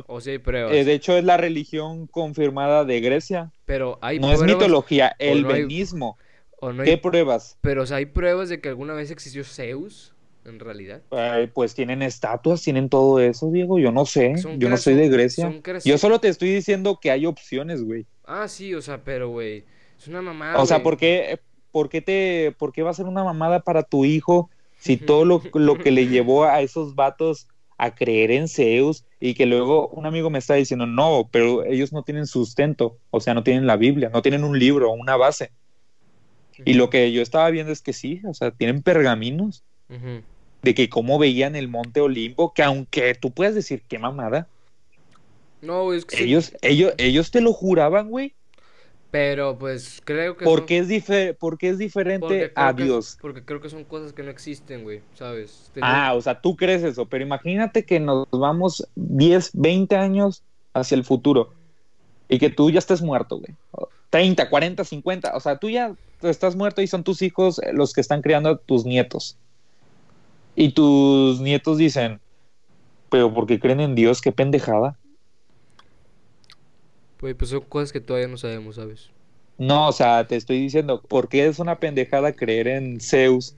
O hay pruebas.
eh, de hecho es la religión confirmada de Grecia.
pero hay
No es mitología, el
no
venismo.
O no hay-
¿Qué pruebas?
Pero o sea, hay pruebas de que alguna vez existió Zeus, en realidad.
Eh, pues tienen estatuas, tienen todo eso, Diego. Yo no sé, yo no soy de Grecia. Yo solo te estoy diciendo que hay opciones, güey.
Ah, sí, o sea, pero, güey. Es una mamada.
O sea. ¿por qué, por, qué te, ¿por qué va a ser una mamada para tu hijo si todo lo, lo que le llevó a esos vatos a creer en Zeus y que luego un amigo me está diciendo, no, pero ellos no tienen sustento, o sea, no tienen la Biblia, no tienen un libro, una base. Y lo que yo estaba viendo es que sí, o sea, tienen pergaminos de que cómo veían el monte Olimpo, que aunque tú puedas decir qué mamada,
No, güey, es que sí,
ellos, ellos, ellos te lo juraban, güey,
Pero pues creo que
¿por
son-
es, dife- por qué es diferente
porque
a Dios?
porque creo que son cosas que no existen, güey, ¿sabes?
Ah, o sea, tú crees eso, pero imagínate que nos vamos 10, 20 años hacia el futuro y que tú ya estés muerto, güey. 30, 40, 50, o sea, tú ya estás muerto y son tus hijos eh, los que están criando a tus nietos. Y tus nietos dicen, pero porque creen en Dios, qué pendejada.
Güey, pues son cosas que todavía no sabemos, ¿sabes?
No, o sea, te estoy diciendo, porque es una pendejada creer en Zeus,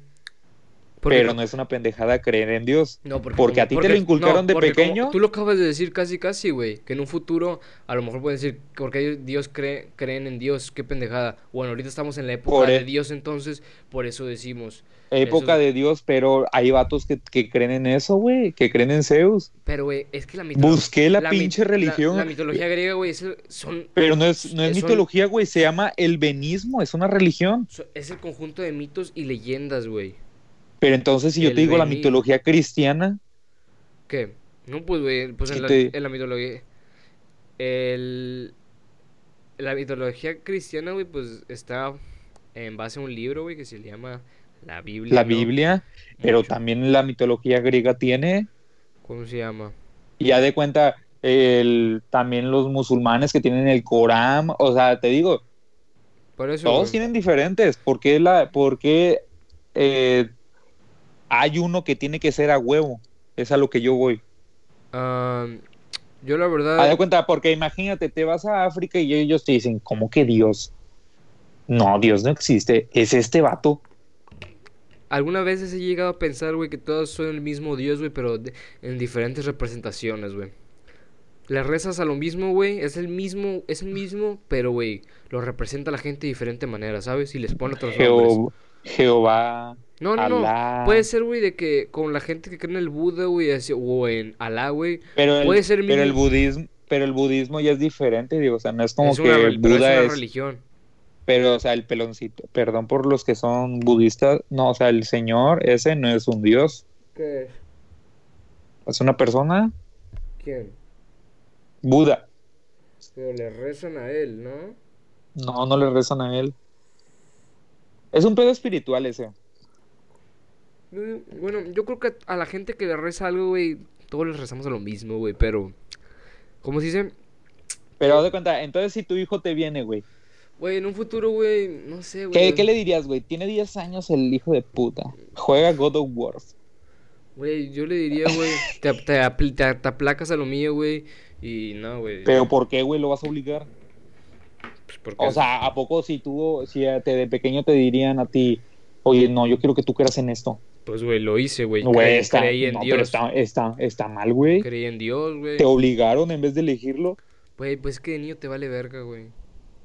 Porque-
pero no es una pendejada creer en Dios.
No, porque,
porque a ti te lo inculcaron de
como
pequeño.
tú lo acabas de decir casi, casi, güey. Que en un futuro, a lo mejor pueden decir, porque Dios cree, creen en Dios, qué pendejada. Bueno, ahorita estamos en la época de
e-
Dios, entonces, por eso decimos.
época
Eso-
de Dios, pero hay vatos que, que creen en eso, güey, que creen en Zeus.
Pero, güey, es que la mitología.
Busqué la, pinche religión,
La, mitología griega, güey, son,
pero no es, no es
son-
mitología, güey, se llama el venismo, es una religión.
es el conjunto de mitos y leyendas, güey.
Pero entonces si yo te digo la mitología cristiana,
¿Qué? No, pues, güey, pues
¿Qué
en la,
te-
en la mitología. El, la mitología cristiana, güey, pues está en base a un libro, güey, que se llama La Biblia.
la
¿no?
Biblia, pero también la mitología griega tiene,
¿Cómo se llama?
y ya de cuenta, el, también los musulmanes que tienen el Corán, o sea, te digo,
Por eso.
todos
güey.
tienen diferentes. ¿Por qué, la, por qué, eh, hay uno que tiene que ser a huevo? Es a lo que yo voy.
Yo la
Haz de
verdad.
cuenta, porque imagínate, te vas a África y ellos te dicen, ¿cómo que Dios? No, Dios no existe, es este vato.
Algunas veces he llegado a pensar, güey, que todos son el mismo Dios, güey, pero de- en diferentes representaciones, güey. Le rezas a lo mismo, güey, es el mismo, es el mismo, pero, güey, lo representa a la gente de diferente manera, ¿sabes? Y les pone otros nombres.
Jehov- Jehová,
No, no. Puede ser, güey, de que con la gente que cree en el Buda, güey, o en Alá, güey.
pero el,
Puede ser
pero el budismo, pero el budismo ya es diferente, digo, o sea, no es como
Es
que
una,
el
es
Buda
una
es,
religión.
pero, o sea, el peloncito, perdón por los que son budistas, no, o sea, el señor ese no es un dios,
¿Qué es?
es una persona,
¿Quién?
Buda.
Pero le rezan a él, ¿no?
No, no le rezan a él. Es un pedo espiritual ese.
Mm, Bueno, yo creo que a la gente que le reza algo, güey, todos les rezamos a lo mismo, güey, pero... ¿Cómo se dice?
Pero haz de cuenta, entonces si tu hijo te viene, güey,
Güey, en un futuro, güey, no sé, güey.
¿qué, qué le dirías, güey? Tiene 10 años el hijo de puta. Juega God of War.
Güey, yo le diría, güey, te, te, te- te aplacas a lo mío, güey, y no, güey.
Pero ¿por qué, güey, lo vas a obligar?
Pues,
O sea, ¿a poco si tú, si te de pequeño te dirían a ti, oye, no, yo quiero que tú creas en esto?
Pues, güey, lo hice, güey.
Güey,
Creí,
está,
creí en
no,
Dios.
pero está, está, está mal, güey.
Creí en Dios, güey.
Te obligaron en vez de elegirlo.
Güey, pues es que de niño te vale verga, güey.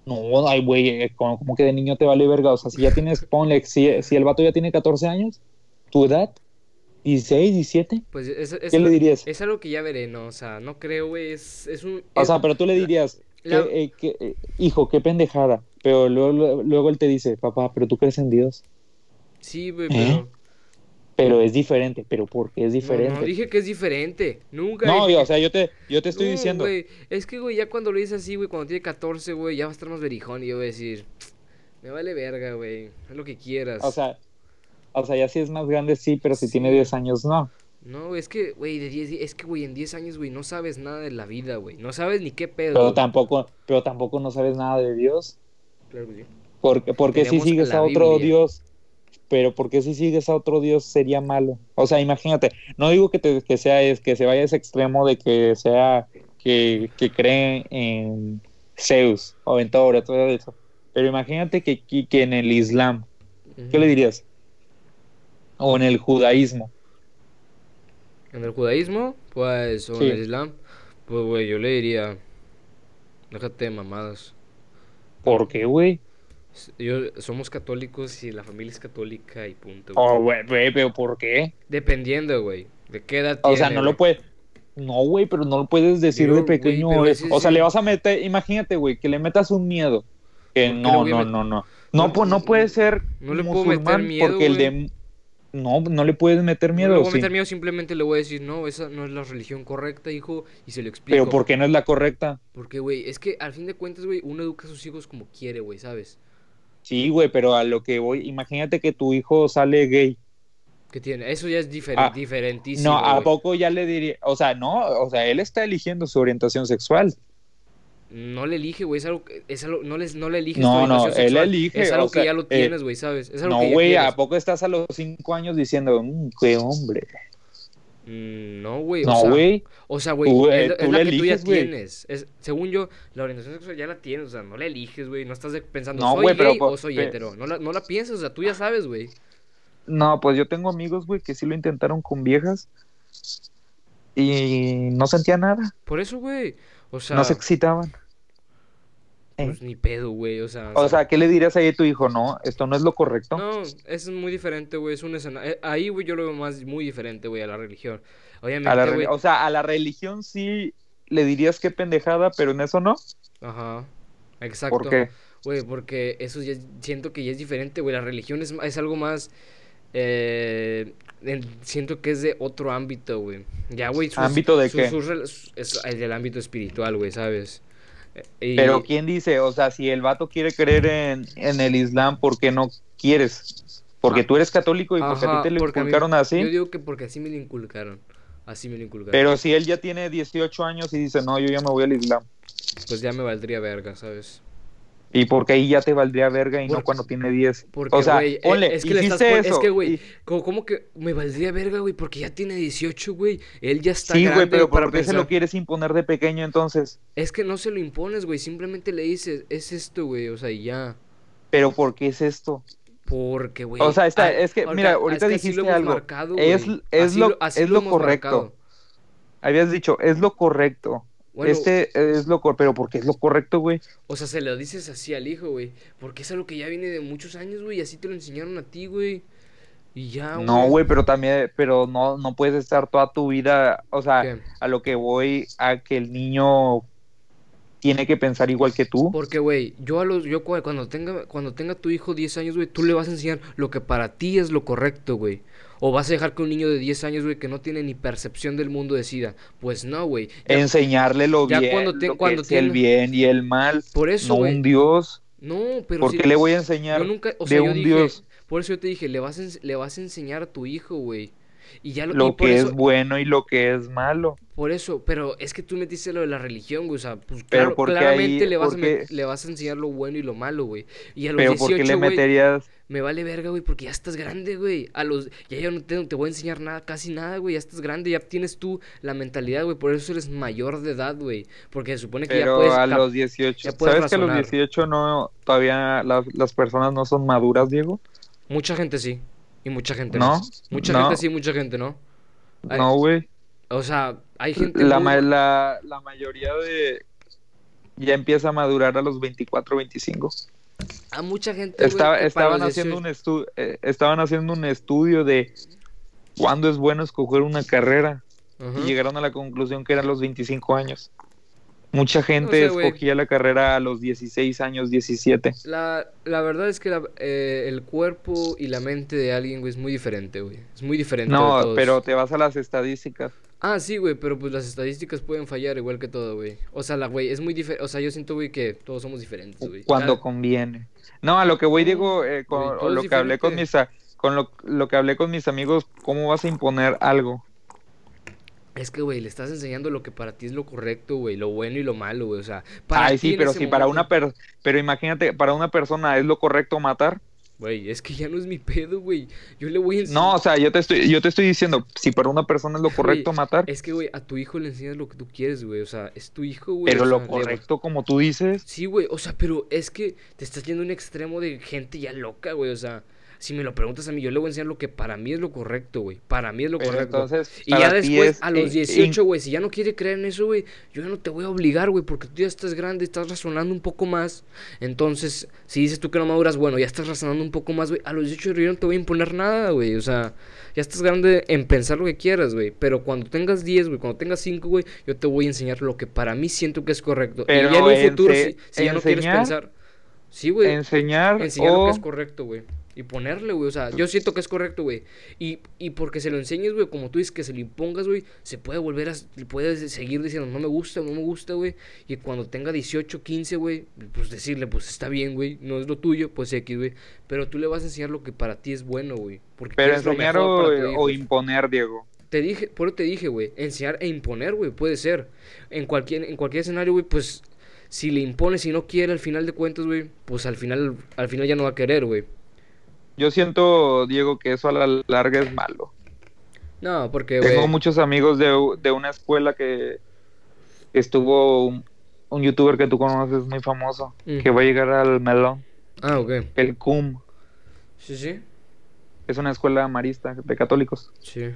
No, ay, güey, eh, como, que de niño te vale verga. O sea, si ya tienes, ponle, si, si el vato ya tiene 14 años, tu edad, 16, 17,
Pues es, es,
¿qué le dirías?
es algo que ya veré, ¿no? O sea, no creo, güey, es, es un...
O sea, pero tú le dirías,
la-
que, eh, que, eh, hijo, qué pendejada. Pero luego, él te dice, papá, pero tú crees en Dios.
Sí, güey,
¿Eh?
pero...
Pero es diferente. ¿Pero por qué es diferente?
no, dije que es diferente. Nunca
No,
dije
o sea, yo te, yo te estoy
No,
diciendo.
güey, es que, güey, ya cuando lo dices así, güey, cuando tiene 14, güey, ya va a estar más berijón y yo voy a decir, me vale verga, güey, haz lo que quieras.
O sea, o sea, ya si es más grande, sí, pero si
Sí.
tiene 10 años, no.
No, güey, es que, güey, de 10, es que, güey, en 10 años, güey, no sabes nada de la vida, güey. No sabes ni qué pedo.
Pero tampoco, pero tampoco no sabes nada de Dios.
Claro que sí.
Porque, porque si sigues a otro
Biblia.
Dios, pero porque si sigues a otro Dios sería malo. O sea, imagínate, no digo que, te- que sea es que se vaya a ese extremo de que sea que, que cree en Zeus o en Thor, todo eso. Pero imagínate que, que, que en el Islam, ¿qué le dirías? O en el judaísmo.
En el judaísmo, pues, o
Sí.
en el islam, pues, güey, yo le diría, déjate de mamadas.
¿Por qué, güey?
Yo, somos católicos y la familia es católica y punto. güey.
Oh, güey, güey, pero ¿por qué?
Dependiendo, güey, de qué edad
O sea, no
güey.
lo puede. No, güey, pero no lo puedes decir de pequeño. o sea,
sí.
le vas a meter, imagínate, güey, que le metas un miedo. Que
¿Por qué le
no, no, no, no.
No,
No, pues no puede ser
no le puedo meter miedo,
porque el de no, no le puedes meter
No
miedo,
le voy a
sí.
meter miedo, simplemente le voy a decir, no, esa no es la religión correcta, hijo, y se lo explico.
Pero ¿por qué no es la correcta?
Porque, güey, es que al fin de cuentas, güey, uno educa a sus hijos como quiere, güey, ¿sabes?
Sí, güey, pero a lo que voy, imagínate que tu hijo sale gay.
¿Qué tiene? Eso ya es diferen-
Ah,
diferentísimo.
No, ¿a poco ya le diría? O sea, no, o sea, él está eligiendo su orientación sexual.
No le elige, güey, es algo que, es algo, no, les, no le eliges
No, no, él
sexual,
elige,
Es algo
o sea,
que ya lo
eh,
tienes, güey, ¿sabes? Es algo
No,
que
güey. ¿a poco estás a los cinco años diciendo, "Mm, qué hombre?
Mm, No, güey, o
No,
sea,
güey.
o sea, güey, es,
eh,
es la que tú ya
eliges, güey.
tienes. Es, según yo, la orientación sexual ya la tienes, o sea, no la eliges, güey, no estás pensando,
No,
soy
pero
gay
po-
o soy hetero, no la, no la piensas, o sea, tú ya sabes, güey.
No, pues yo tengo amigos, güey, que sí lo intentaron con viejas y no sentía nada,
Por eso, güey, o sea,
no se excitaban. ¿Eh?
pues ni pedo, güey, o sea,
O sea, ¿qué le dirías ahí a tu hijo? No, esto no es lo correcto.
No, es muy diferente, güey. Es un escenario. Ahí, güey, yo lo veo más muy diferente, güey, a la religión.
a la
Obviamente,
reli-
güey.
o sea, a la religión sí le dirías qué pendejada, pero en eso no.
Ajá. Exacto.
¿Por qué?
Güey, porque eso ya siento que ya es diferente, güey. La religión es, es algo más. eh, en- siento que es de otro ámbito, güey. Ya, güey. sus-
¿Ámbito de
sus-
qué?
sus es el del ámbito espiritual, güey, ¿sabes? Eh, y-
Pero ¿quién dice? O sea, si el vato quiere creer en, en el Islam, ¿por qué no quieres? Porque
Ah.
tú eres católico y porque a ti te lo
mí-
inculcaron así.
Yo digo que porque así me lo inculcaron. Así me lo inculcaron.
Pero si él ya tiene 18 años y dice, no, yo ya me voy al Islam.
Pues ya me valdría verga, ¿sabes?
Y porque ahí ya te valdría verga y no cuando tiene 10.
Porque,
o sea, ponle,
es que le estás
eso.
Es que, güey,
y-
¿cómo, que me valdría verga, güey? Porque ya tiene 18, güey. Él ya está
Sí, güey, pero
para
¿por qué se lo quieres imponer de pequeño entonces?
Es que no se lo impones, güey. Simplemente le dices, es esto, güey. O sea, y ya.
Pero ¿por qué es esto?
Porque, güey.
O sea, está-
ah,
es que,
ahorita-
mira,
es
ahorita
que así
dijiste algo.
marcado,
Es- es
Así
lo-
así
es lo correcto.
marcado.
Habías dicho, es lo correcto.
Bueno,
este es lo correcto, pero ¿por qué es lo correcto, güey?
o sea, se lo dices así al hijo, güey. Porque es algo que ya viene de muchos años, güey. Y así te lo enseñaron a ti, güey. Y ya,
No, güey, pero también, pero no, no puedes estar toda tu vida, o sea,
¿Qué?
a lo que voy, a que el niño tiene que pensar igual que tú.
Porque, güey, yo a los, yo cu- cuando tenga, cuando tenga tu hijo 10 años, güey, tú le vas a enseñar lo que para ti es lo correcto, güey. O vas a dejar que un niño de 10 años, güey, que no tiene ni percepción del mundo decida. Pues no, güey.
Enseñarle lo
ya
bien,
cuando te-
lo que
cuando
es el bien y el mal,
por eso,
no un Dios.
No, pero
¿Por qué le voy a enseñar
yo nunca, o
de
sea, yo
un
dije,
Dios
por eso yo te dije, le vas a, ens- le vas a enseñar a tu hijo, güey. Y ya lo, y
lo
por
que
eso,
es bueno y lo que es malo?
Por eso, pero es que tú metiste lo de la religión, güey. O sea, pues claro,
¿por qué
claramente
ahí-
le, vas
por
a le vas a enseñar lo bueno y lo malo, güey. Y a los
Pero ¿por qué
18,
le meterías?
Me vale verga, güey, porque ya estás grande, güey. A los ya yo no te, voy a enseñar nada, casi nada, güey. Ya estás grande, ya tienes tú la mentalidad, güey. Por eso eres mayor de edad, güey. Porque se supone que ya
Pero
puedes
a los 18,
ya puedes
¿sabes que a los
razonar.
18 no, todavía las, las personas no son maduras, Diego?
mucha gente sí y mucha gente no.
No,
Mucha
no.
gente sí, mucha gente no. Ay,
No, güey.
O sea, hay gente
La,
muy-
la, la mayoría de... Ya empieza a madurar a los 24, 25.
A mucha gente
Estaba- estaban, haciendo un
18
estu- eh, estaban haciendo un estudio de cuándo es bueno escoger una carrera y llegaron a la conclusión que eran los 25 años. Mucha gente
sé,
escogía la carrera a los 16 años, 17.
La, la verdad es que la- eh, el cuerpo y la mente de alguien, güey, es muy diferente, güey. Es muy diferente de
No,
todos.
pero te vas a las estadísticas.
Ah, sí, güey, pero pues las estadísticas pueden fallar igual que todo, güey. O sea, la, güey, es muy diferente. O sea, yo siento, güey, que todos somos diferentes, güey.
cuando conviene. No, a lo que voy,
No,
Diego, eh, con
güey,
lo que hablé con mis con lo, lo que hablé con mis amigos, ¿cómo vas a imponer algo?
Es que, güey, le estás enseñando lo que para ti es lo correcto, güey. Lo bueno y lo malo, güey. O sea, para
Ay,
ti
sí, pero si para una per pero imagínate, para una persona es lo correcto matar.
Güey, es que ya no es mi pedo, güey. Yo le voy a enseñar...
No, o sea, yo te estoy yo te estoy diciendo, si para una persona es lo correcto matar,
Es que, güey, a tu hijo le enseñas lo que tú quieres, güey. O sea, es tu hijo, güey.
pero
o
lo
le-
correcto como tú dices,
Sí, güey, o sea, pero es que te estás yendo a un extremo de gente ya loca, güey, o sea, si me lo preguntas a mí, yo le voy a enseñar lo que para mí es lo correcto, güey, para mí es lo
pero
correcto.
entonces
y ya después,
es,
a los
eh,
18,
in-
güey, si ya no quiere creer en eso, güey, yo ya no te voy a obligar, güey, porque tú ya estás grande, estás razonando un poco más. Entonces, si dices tú que no maduras, bueno, ya estás razonando un poco más, güey, a los 18 yo no te voy a imponer nada, güey, o sea, ya estás grande en pensar lo que quieras, güey, pero cuando tengas 10, güey, cuando tengas 5, güey, yo te voy a enseñar lo que para mí siento que es correcto.
Pero
y ya en un futuro, si, si ya no quieres pensar, sí, güey,
enseñar
enseñar lo que es correcto, güey. Y ponerle, güey. O sea, yo siento que es correcto, güey. Y, y porque se lo enseñes, güey, como tú dices, que se lo impongas, güey, se puede volver a... Puedes seguir diciendo, no me gusta, no me gusta, güey. Y cuando tenga 18, 15, güey, pues decirle, pues está bien, güey. No es lo tuyo, pues X, güey. Pero tú le vas a enseñar lo que para ti es bueno, güey. Porque
pero enseñar o, o imponer, Diego.
Te dije, por eso te dije, güey, enseñar e imponer, güey, puede ser. En cualquier, en cualquier escenario, güey, pues si le impones, si no quiere, al final de cuentas, güey, pues al final, al final ya no va a querer, güey.
Yo siento, Diego, que eso a la larga es malo.
No, porque.
Tengo muchos amigos de, de una escuela que estuvo un, un youtuber que tú conoces muy famoso,
Mm.
que va a llegar al melón,
Ah, ok.
el CUM.
Sí, sí.
Es una escuela marista de católicos,
Sí.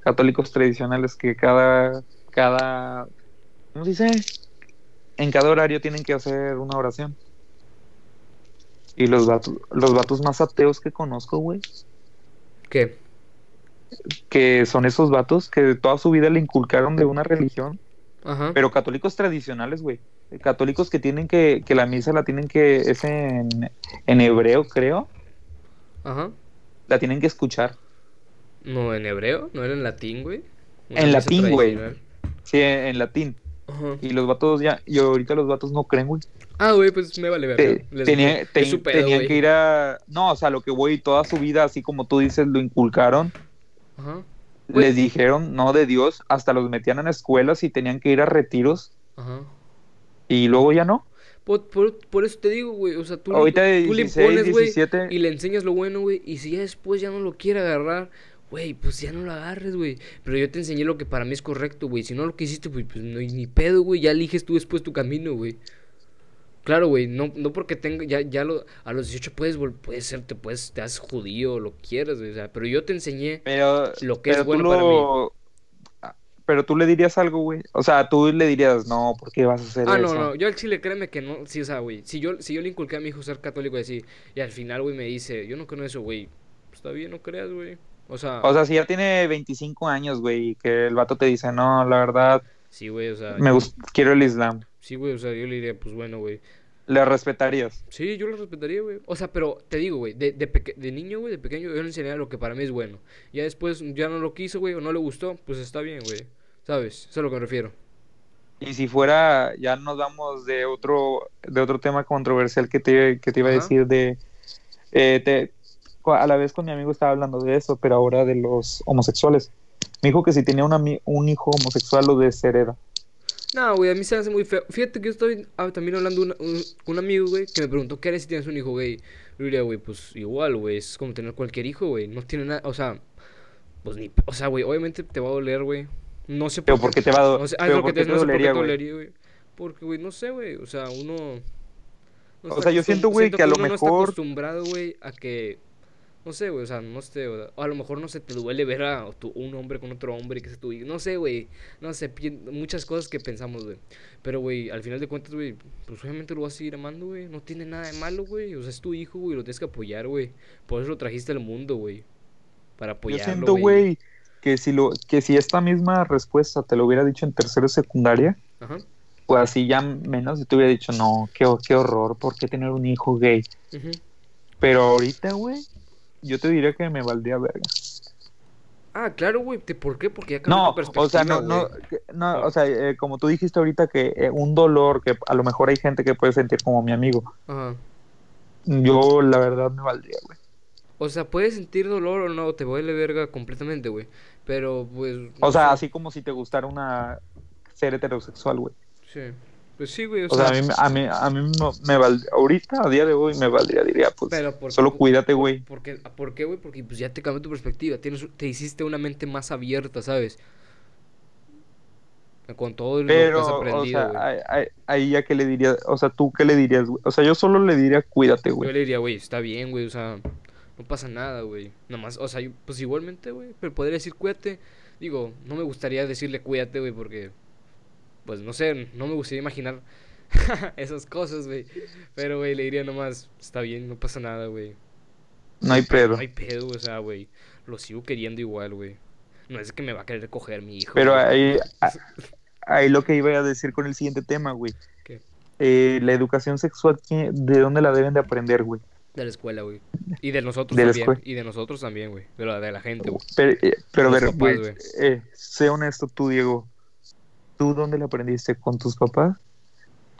católicos tradicionales que cada, cada, ¿cómo se dice? En cada horario tienen que hacer una oración. Y los vatos, los vatos más ateos que conozco, güey,
¿Qué?
que son esos vatos que toda su vida le inculcaron de una religión
Ajá.
Pero católicos tradicionales, güey. Católicos que tienen que, que la misa la tienen que, es en, en hebreo, creo.
Ajá.
La tienen que escuchar.
No, en hebreo, no era en latín, güey. Una
En latín, güey. Sí, en, en latín.
Ajá.
Y los vatos ya, y ahorita los vatos no creen, güey.
Ah, güey, pues me vale ver.
Te- tenía- te-
es su pedo,
tenían
güey.
que ir a... No, o sea, lo que voy, toda su vida, así como tú dices, lo inculcaron.
Ajá. Güey.
les dijeron no de Dios, hasta los metían en escuelas y tenían que ir a retiros
Ajá.
y luego ya no.
Por, por, por eso te digo, güey. O sea, tú, le-
Ahorita de
tú le
16,
impones, güey,
17.
y le enseñas lo bueno, güey. Y si ya después ya no lo quiere agarrar, güey, pues ya no lo agarres, güey. Pero yo te enseñé lo que para mí es correcto, güey. Si no lo que hiciste, güey, pues no hay ni pedo, güey. Ya eliges tú después tu camino, güey. Claro, güey, no, no porque tenga, ya, ya lo, a los 18 puedes, puedes ser, te puedes, te haces judío, lo quieras, güey, o sea, pero yo te enseñé
Pero,
lo que es
pero
bueno para mí.
ah, Pero tú le dirías algo, güey. O sea, tú le dirías, no, ¿por qué vas a hacer
Ah, no,
eso?
no, yo al chile créeme que no, sí, o sea, güey, si yo, si yo le inculqué a mi hijo ser católico y así, y al final, güey, me dice, yo no creo en eso, güey, pues, está bien, no creas, güey, o sea,
O sea, si ya tiene 25 años, güey, y que el vato te dice, no, la verdad,
sí, güey, o sea,
me
yo-
quiero el Islam.
sí, güey, o sea, yo le diría, pues bueno, güey,
¿Le respetarías?
sí, yo lo respetaría, güey, o sea, pero te digo, güey, de, de, peque- de niño, güey, de pequeño, yo le enseñé lo que para mí es bueno, ya después ya no lo quiso, güey, o no le gustó, pues está bien, güey, ¿sabes? Eso es a lo que me refiero.
Y si fuera, ya nos vamos de otro, de otro tema controversial que te, que te iba a decir de, eh, te- a la vez con mi amigo estaba hablando de eso, pero ahora de los homosexuales. Me dijo que si tenía un, un hijo homosexual lo deshereda.
No, güey, a mí se me hace muy feo. Fíjate que yo estoy ah, también hablando una- un- con un amigo, güey, que me preguntó qué harías si tienes un hijo gay. Yo diría, güey, pues igual, güey, es como tener cualquier hijo, güey. No tiene nada, o sea, pues ni, o sea, güey, obviamente te va a doler, güey. No sé
Pero ¿por qué te va a do-
No sé, ah, que
por
te,
qué te
no sé por qué
dolería,
te
güey?
dolería, güey. Porque, güey, no sé, güey, o sea, uno... no
O sea, yo siento, güey, que a lo
uno no está
mejor-
acostumbrado, güey, a que... No sé, güey, o sea, no sé, o a lo mejor no se te duele ver a tu- un hombre con otro hombre que es tu. No sé, güey, no sé, muchas cosas que pensamos, güey. Pero, güey, al final de cuentas, güey, pues obviamente lo vas a seguir amando, güey. No tiene nada de malo, güey. O sea, es tu hijo, güey, lo tienes que apoyar, güey. Por eso lo trajiste al mundo, güey. Para
Yo
apoyarlo,
siento, güey, que si lo, que si esta misma respuesta te lo hubiera dicho en tercero secundaria,
Ajá.
pues así ya menos, yo te hubiera dicho, no, qué, qué horror, ¿por qué tener un hijo gay?
ujú.
Pero ahorita, güey, yo te diría que me valdría verga.
Ah, claro, güey. ¿te- ¿Por qué? Porque ya cambió
No,
tu
o sea, no,
perspectiva,
no, no, o sea, eh, como tú dijiste ahorita que eh, un dolor que a lo mejor hay gente que puede sentir como mi amigo,
Ajá.
yo la verdad me valdría, güey.
O sea, puedes sentir dolor o no, te vale verga completamente, güey. Pero, pues.
O sea, así como si te gustara una ser heterosexual, güey.
Sí. Pues sí, güey. O,
O sea, a mí, a mí, a mí no- me valdría, ahorita, a día de hoy, me valdría, diría, pues,
Pero por-
solo cuídate, güey.
¿Por qué, ¿Por qué, güey? Porque pues ya te cambió tu perspectiva. Tienes, te hiciste una mente más abierta, ¿sabes? Con todo lo que has
Pero, o
aprendido,
sea, ahí- ya que le dirías, o sea, tú qué le dirías, güey? O sea, yo solo le diría, cuídate,
Yo
güey.
le diría, güey, está bien, güey, o sea, no pasa nada, güey. Nomás, o sea, yo- pues igualmente, güey, pero podría decir cuídate. Digo, no me gustaría decirle cuídate, güey, porque, pues no sé, no me gustaría imaginar esas cosas, güey. Pero, güey, le diría nomás, está bien, no pasa nada, güey.
No hay pedo.
No hay pedo, o sea, güey, lo sigo queriendo igual, güey. No es que me va a querer coger mi hijo.
Pero ahí, ahí lo que iba a decir con el siguiente tema, güey.
¿Qué?
Eh, la educación sexual, ¿quién- ¿de dónde la deben de aprender, güey?
De la escuela, güey. Y de nosotros
De
también. Y de nosotros también, güey. De la, de la gente, güey.
Pero, eh, pero a ver, güey. eh, sé honesto tú, Diego. ¿Tú dónde la aprendiste? ¿Con tus papás?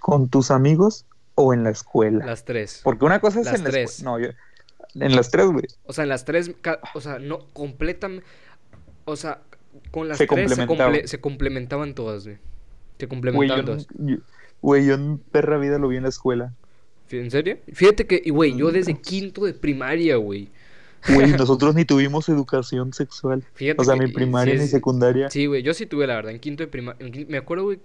¿Con tus amigos? ¿O en la escuela?
Las tres.
Porque una cosa es
Las
en la
tres.
No, yo... En las tres, güey.
O sea, en las tres, o sea, no completan, o sea, con las
Se
tres se,
complementaban.
comple- se complementaban todas, güey. Se
Güey,
complementaban
yo,
todas.
yo- güey, yo en perra vida lo vi en la escuela.
¿En serio? Fíjate que, güey, yo
Mm.
desde quinto de primaria, güey.
Güey, nosotros ni tuvimos educación sexual.
Fíjate
O sea,
que-
mi
y-
primaria
sí
ni es-
Sí,
secundaria.
güey, yo sí tuve, la verdad, en quinto de primaria, me acuerdo, güey,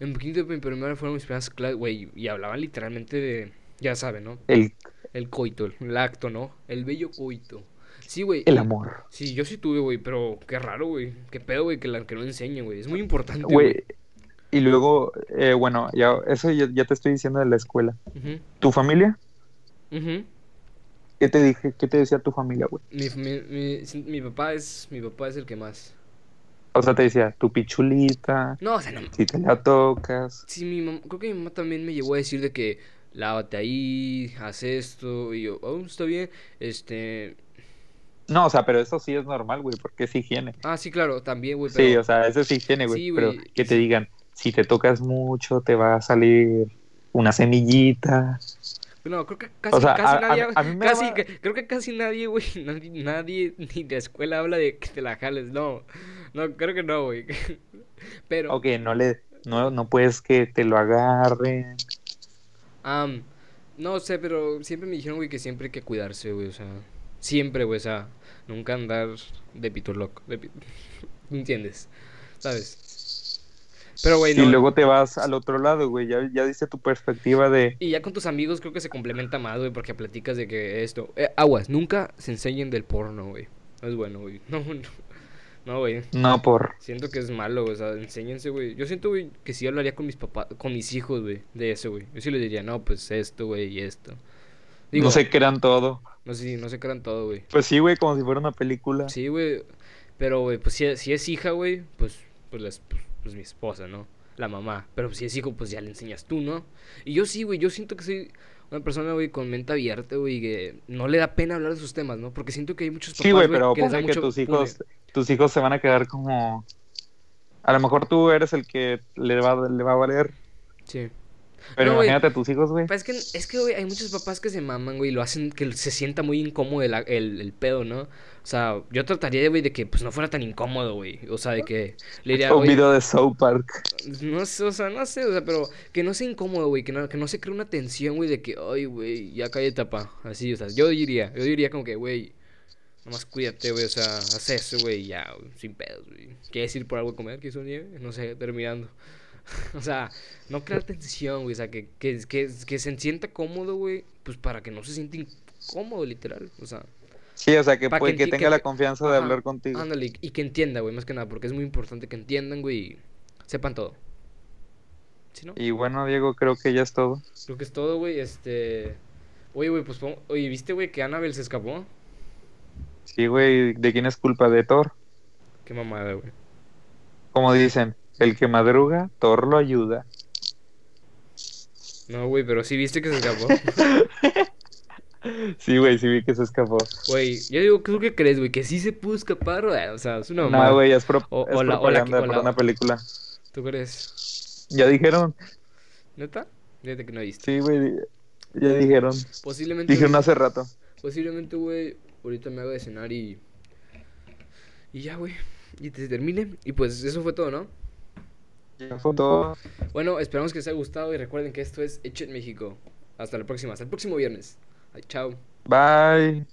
en quinto de primaria fueron mis primeras clases, güey, y hablaban literalmente de, ya saben, ¿no?
El,
El coito, el acto, ¿no? El bello coito. Sí, güey.
el amor.
Sí, yo sí tuve, güey, pero qué raro, güey. Qué pedo, güey, que, la, que lo enseñen, güey. Es muy importante, güey.
Y luego, eh, bueno, ya, eso ya, ya te estoy diciendo de la escuela. ¿Tu familia?
ujú.
¿Qué te dije? ¿Qué te decía tu familia, güey?
Mi, mi, mi, mi papá es, mi papá es el que más.
O sea, te decía, tu pichulita,
No, o sea, no.
si te la tocas.
Sí, mi mamá, creo que mi mamá también me llevó a decir de que lávate ahí, haz esto, y yo, oh, está bien, este...
No, o sea, pero eso sí es normal, güey, porque es higiene.
Ah, sí, claro, también, güey, pero...
Sí, o sea, eso es higiene, güey.
Sí,
pero que te digan, si te tocas mucho, te va a salir una semillita.
No, creo que casi,
O sea,
casi
a-
nadie.
a mí me
casi,
daba-
que- creo que casi nadie, güey. Nadie, nadie ni de escuela habla de que te la jales. No, no, creo que no, güey. Pero,
Ok, no le, no, no puedes que te lo agarren.
am, no sé, pero siempre me dijeron, güey, que siempre hay que cuidarse, güey. O sea, siempre, güey. O sea, nunca andar de pito loco. De pi- ¿Me entiendes? ¿Sabes? Pero, güey,
Y
no.
luego te vas al otro lado, güey. Ya, ya diste tu perspectiva de.
Y ya con tus amigos creo que se complementa más, güey, porque platicas de que esto. Eh, aguas, nunca se enseñen del porno, güey. No es bueno, güey. No, no. No, güey.
No por.
Siento que es malo, güey. O sea, enséñense, güey. Yo siento, güey, que sí hablaría con mis papás, con mis hijos, güey, de eso, güey. Yo sí les diría, no, pues esto, güey, y esto. Digo,
no sé qué eran todo.
no sé, no se crean todo, güey.
Pues sí, güey, como si fuera una película.
Sí, güey. Pero, güey, pues si, si es hija, güey, pues, pues, la es- pues, pues mi esposa, ¿no? La mamá. Pero si es hijo, pues ya le enseñas tú, ¿no? Y yo sí, güey, yo siento que soy una persona, güey, con mente abierta, güey, que no le da pena hablar de sus temas, ¿no? Porque siento que hay muchos papás,
Sí, güey, pero
que
ponle que
mucho
tus hijos,
pune.
tus hijos se van a quedar como. A lo mejor tú eres el que le va, le va a valer.
Sí.
Pero
No,
imagínate a tus hijos, güey.
Pues es que, es que, güey, hay muchos papás que se maman, güey, y lo hacen que se sienta muy incómodo el, el, el pedo, ¿no? O sea, yo trataría, güey, de que, pues, no fuera tan incómodo, güey. O sea, de que le diría,
Un
"Oye,
video de South Park.
No sé, o sea, no sé, o sea, pero que no sea incómodo, güey, que no, que no se cree una tensión, güey, de que, ay, güey, ya cállate, pa. Así, o sea, yo diría, yo diría como que, güey, nomás cuídate, güey, o sea, haz eso, güey, ya, güey, sin pedos, güey. ¿Quieres ir por algo a comer? ¿Quieres un nieve? No sé, terminando. o sea, no crear tensión, güey, o sea, que, que, que, que se sienta cómodo, güey, pues para que no se sienta incómodo, literal, o sea.
Sí, o sea, que, puede-
que
tenga la confianza de hablar contigo.
Ándale, y que entienda, güey, más que nada, porque es muy importante que entiendan, güey, y sepan todo. ¿Sí, no?
Y bueno, Diego, creo que ya es todo.
Creo que es todo, güey. Este. Oye, güey, pues. Oye, ¿viste, güey, que Annabelle se escapó?
Sí, güey, ¿de quién es culpa? De Thor.
Qué mamada, güey.
Como dicen, el que madruga, Thor lo ayuda.
No, güey, pero sí viste que se escapó.
Sí, güey, sí vi que se escapó.
Güey, yo digo, ¿tú qué crees, güey? ¿Que sí se pudo escapar? O sea, es una mamada.
No, güey, es, pro-
O-
es
o la- o la-
propaganda
o la-
para una película.
¿Tú crees?
Ya dijeron,
¿Neta? Fíjate que no viste.
sí, güey, ya dijeron.
Posiblemente.
Dijeron hace rato.
Posiblemente, güey, ahorita me hago de cenar y. Y ya, güey. Y te termine. Y pues eso fue todo, ¿no? Bueno, esperamos que les haya gustado y recuerden que esto es Hecho en México. Hasta la próxima, hasta el próximo viernes. Ay, chao.
Bye.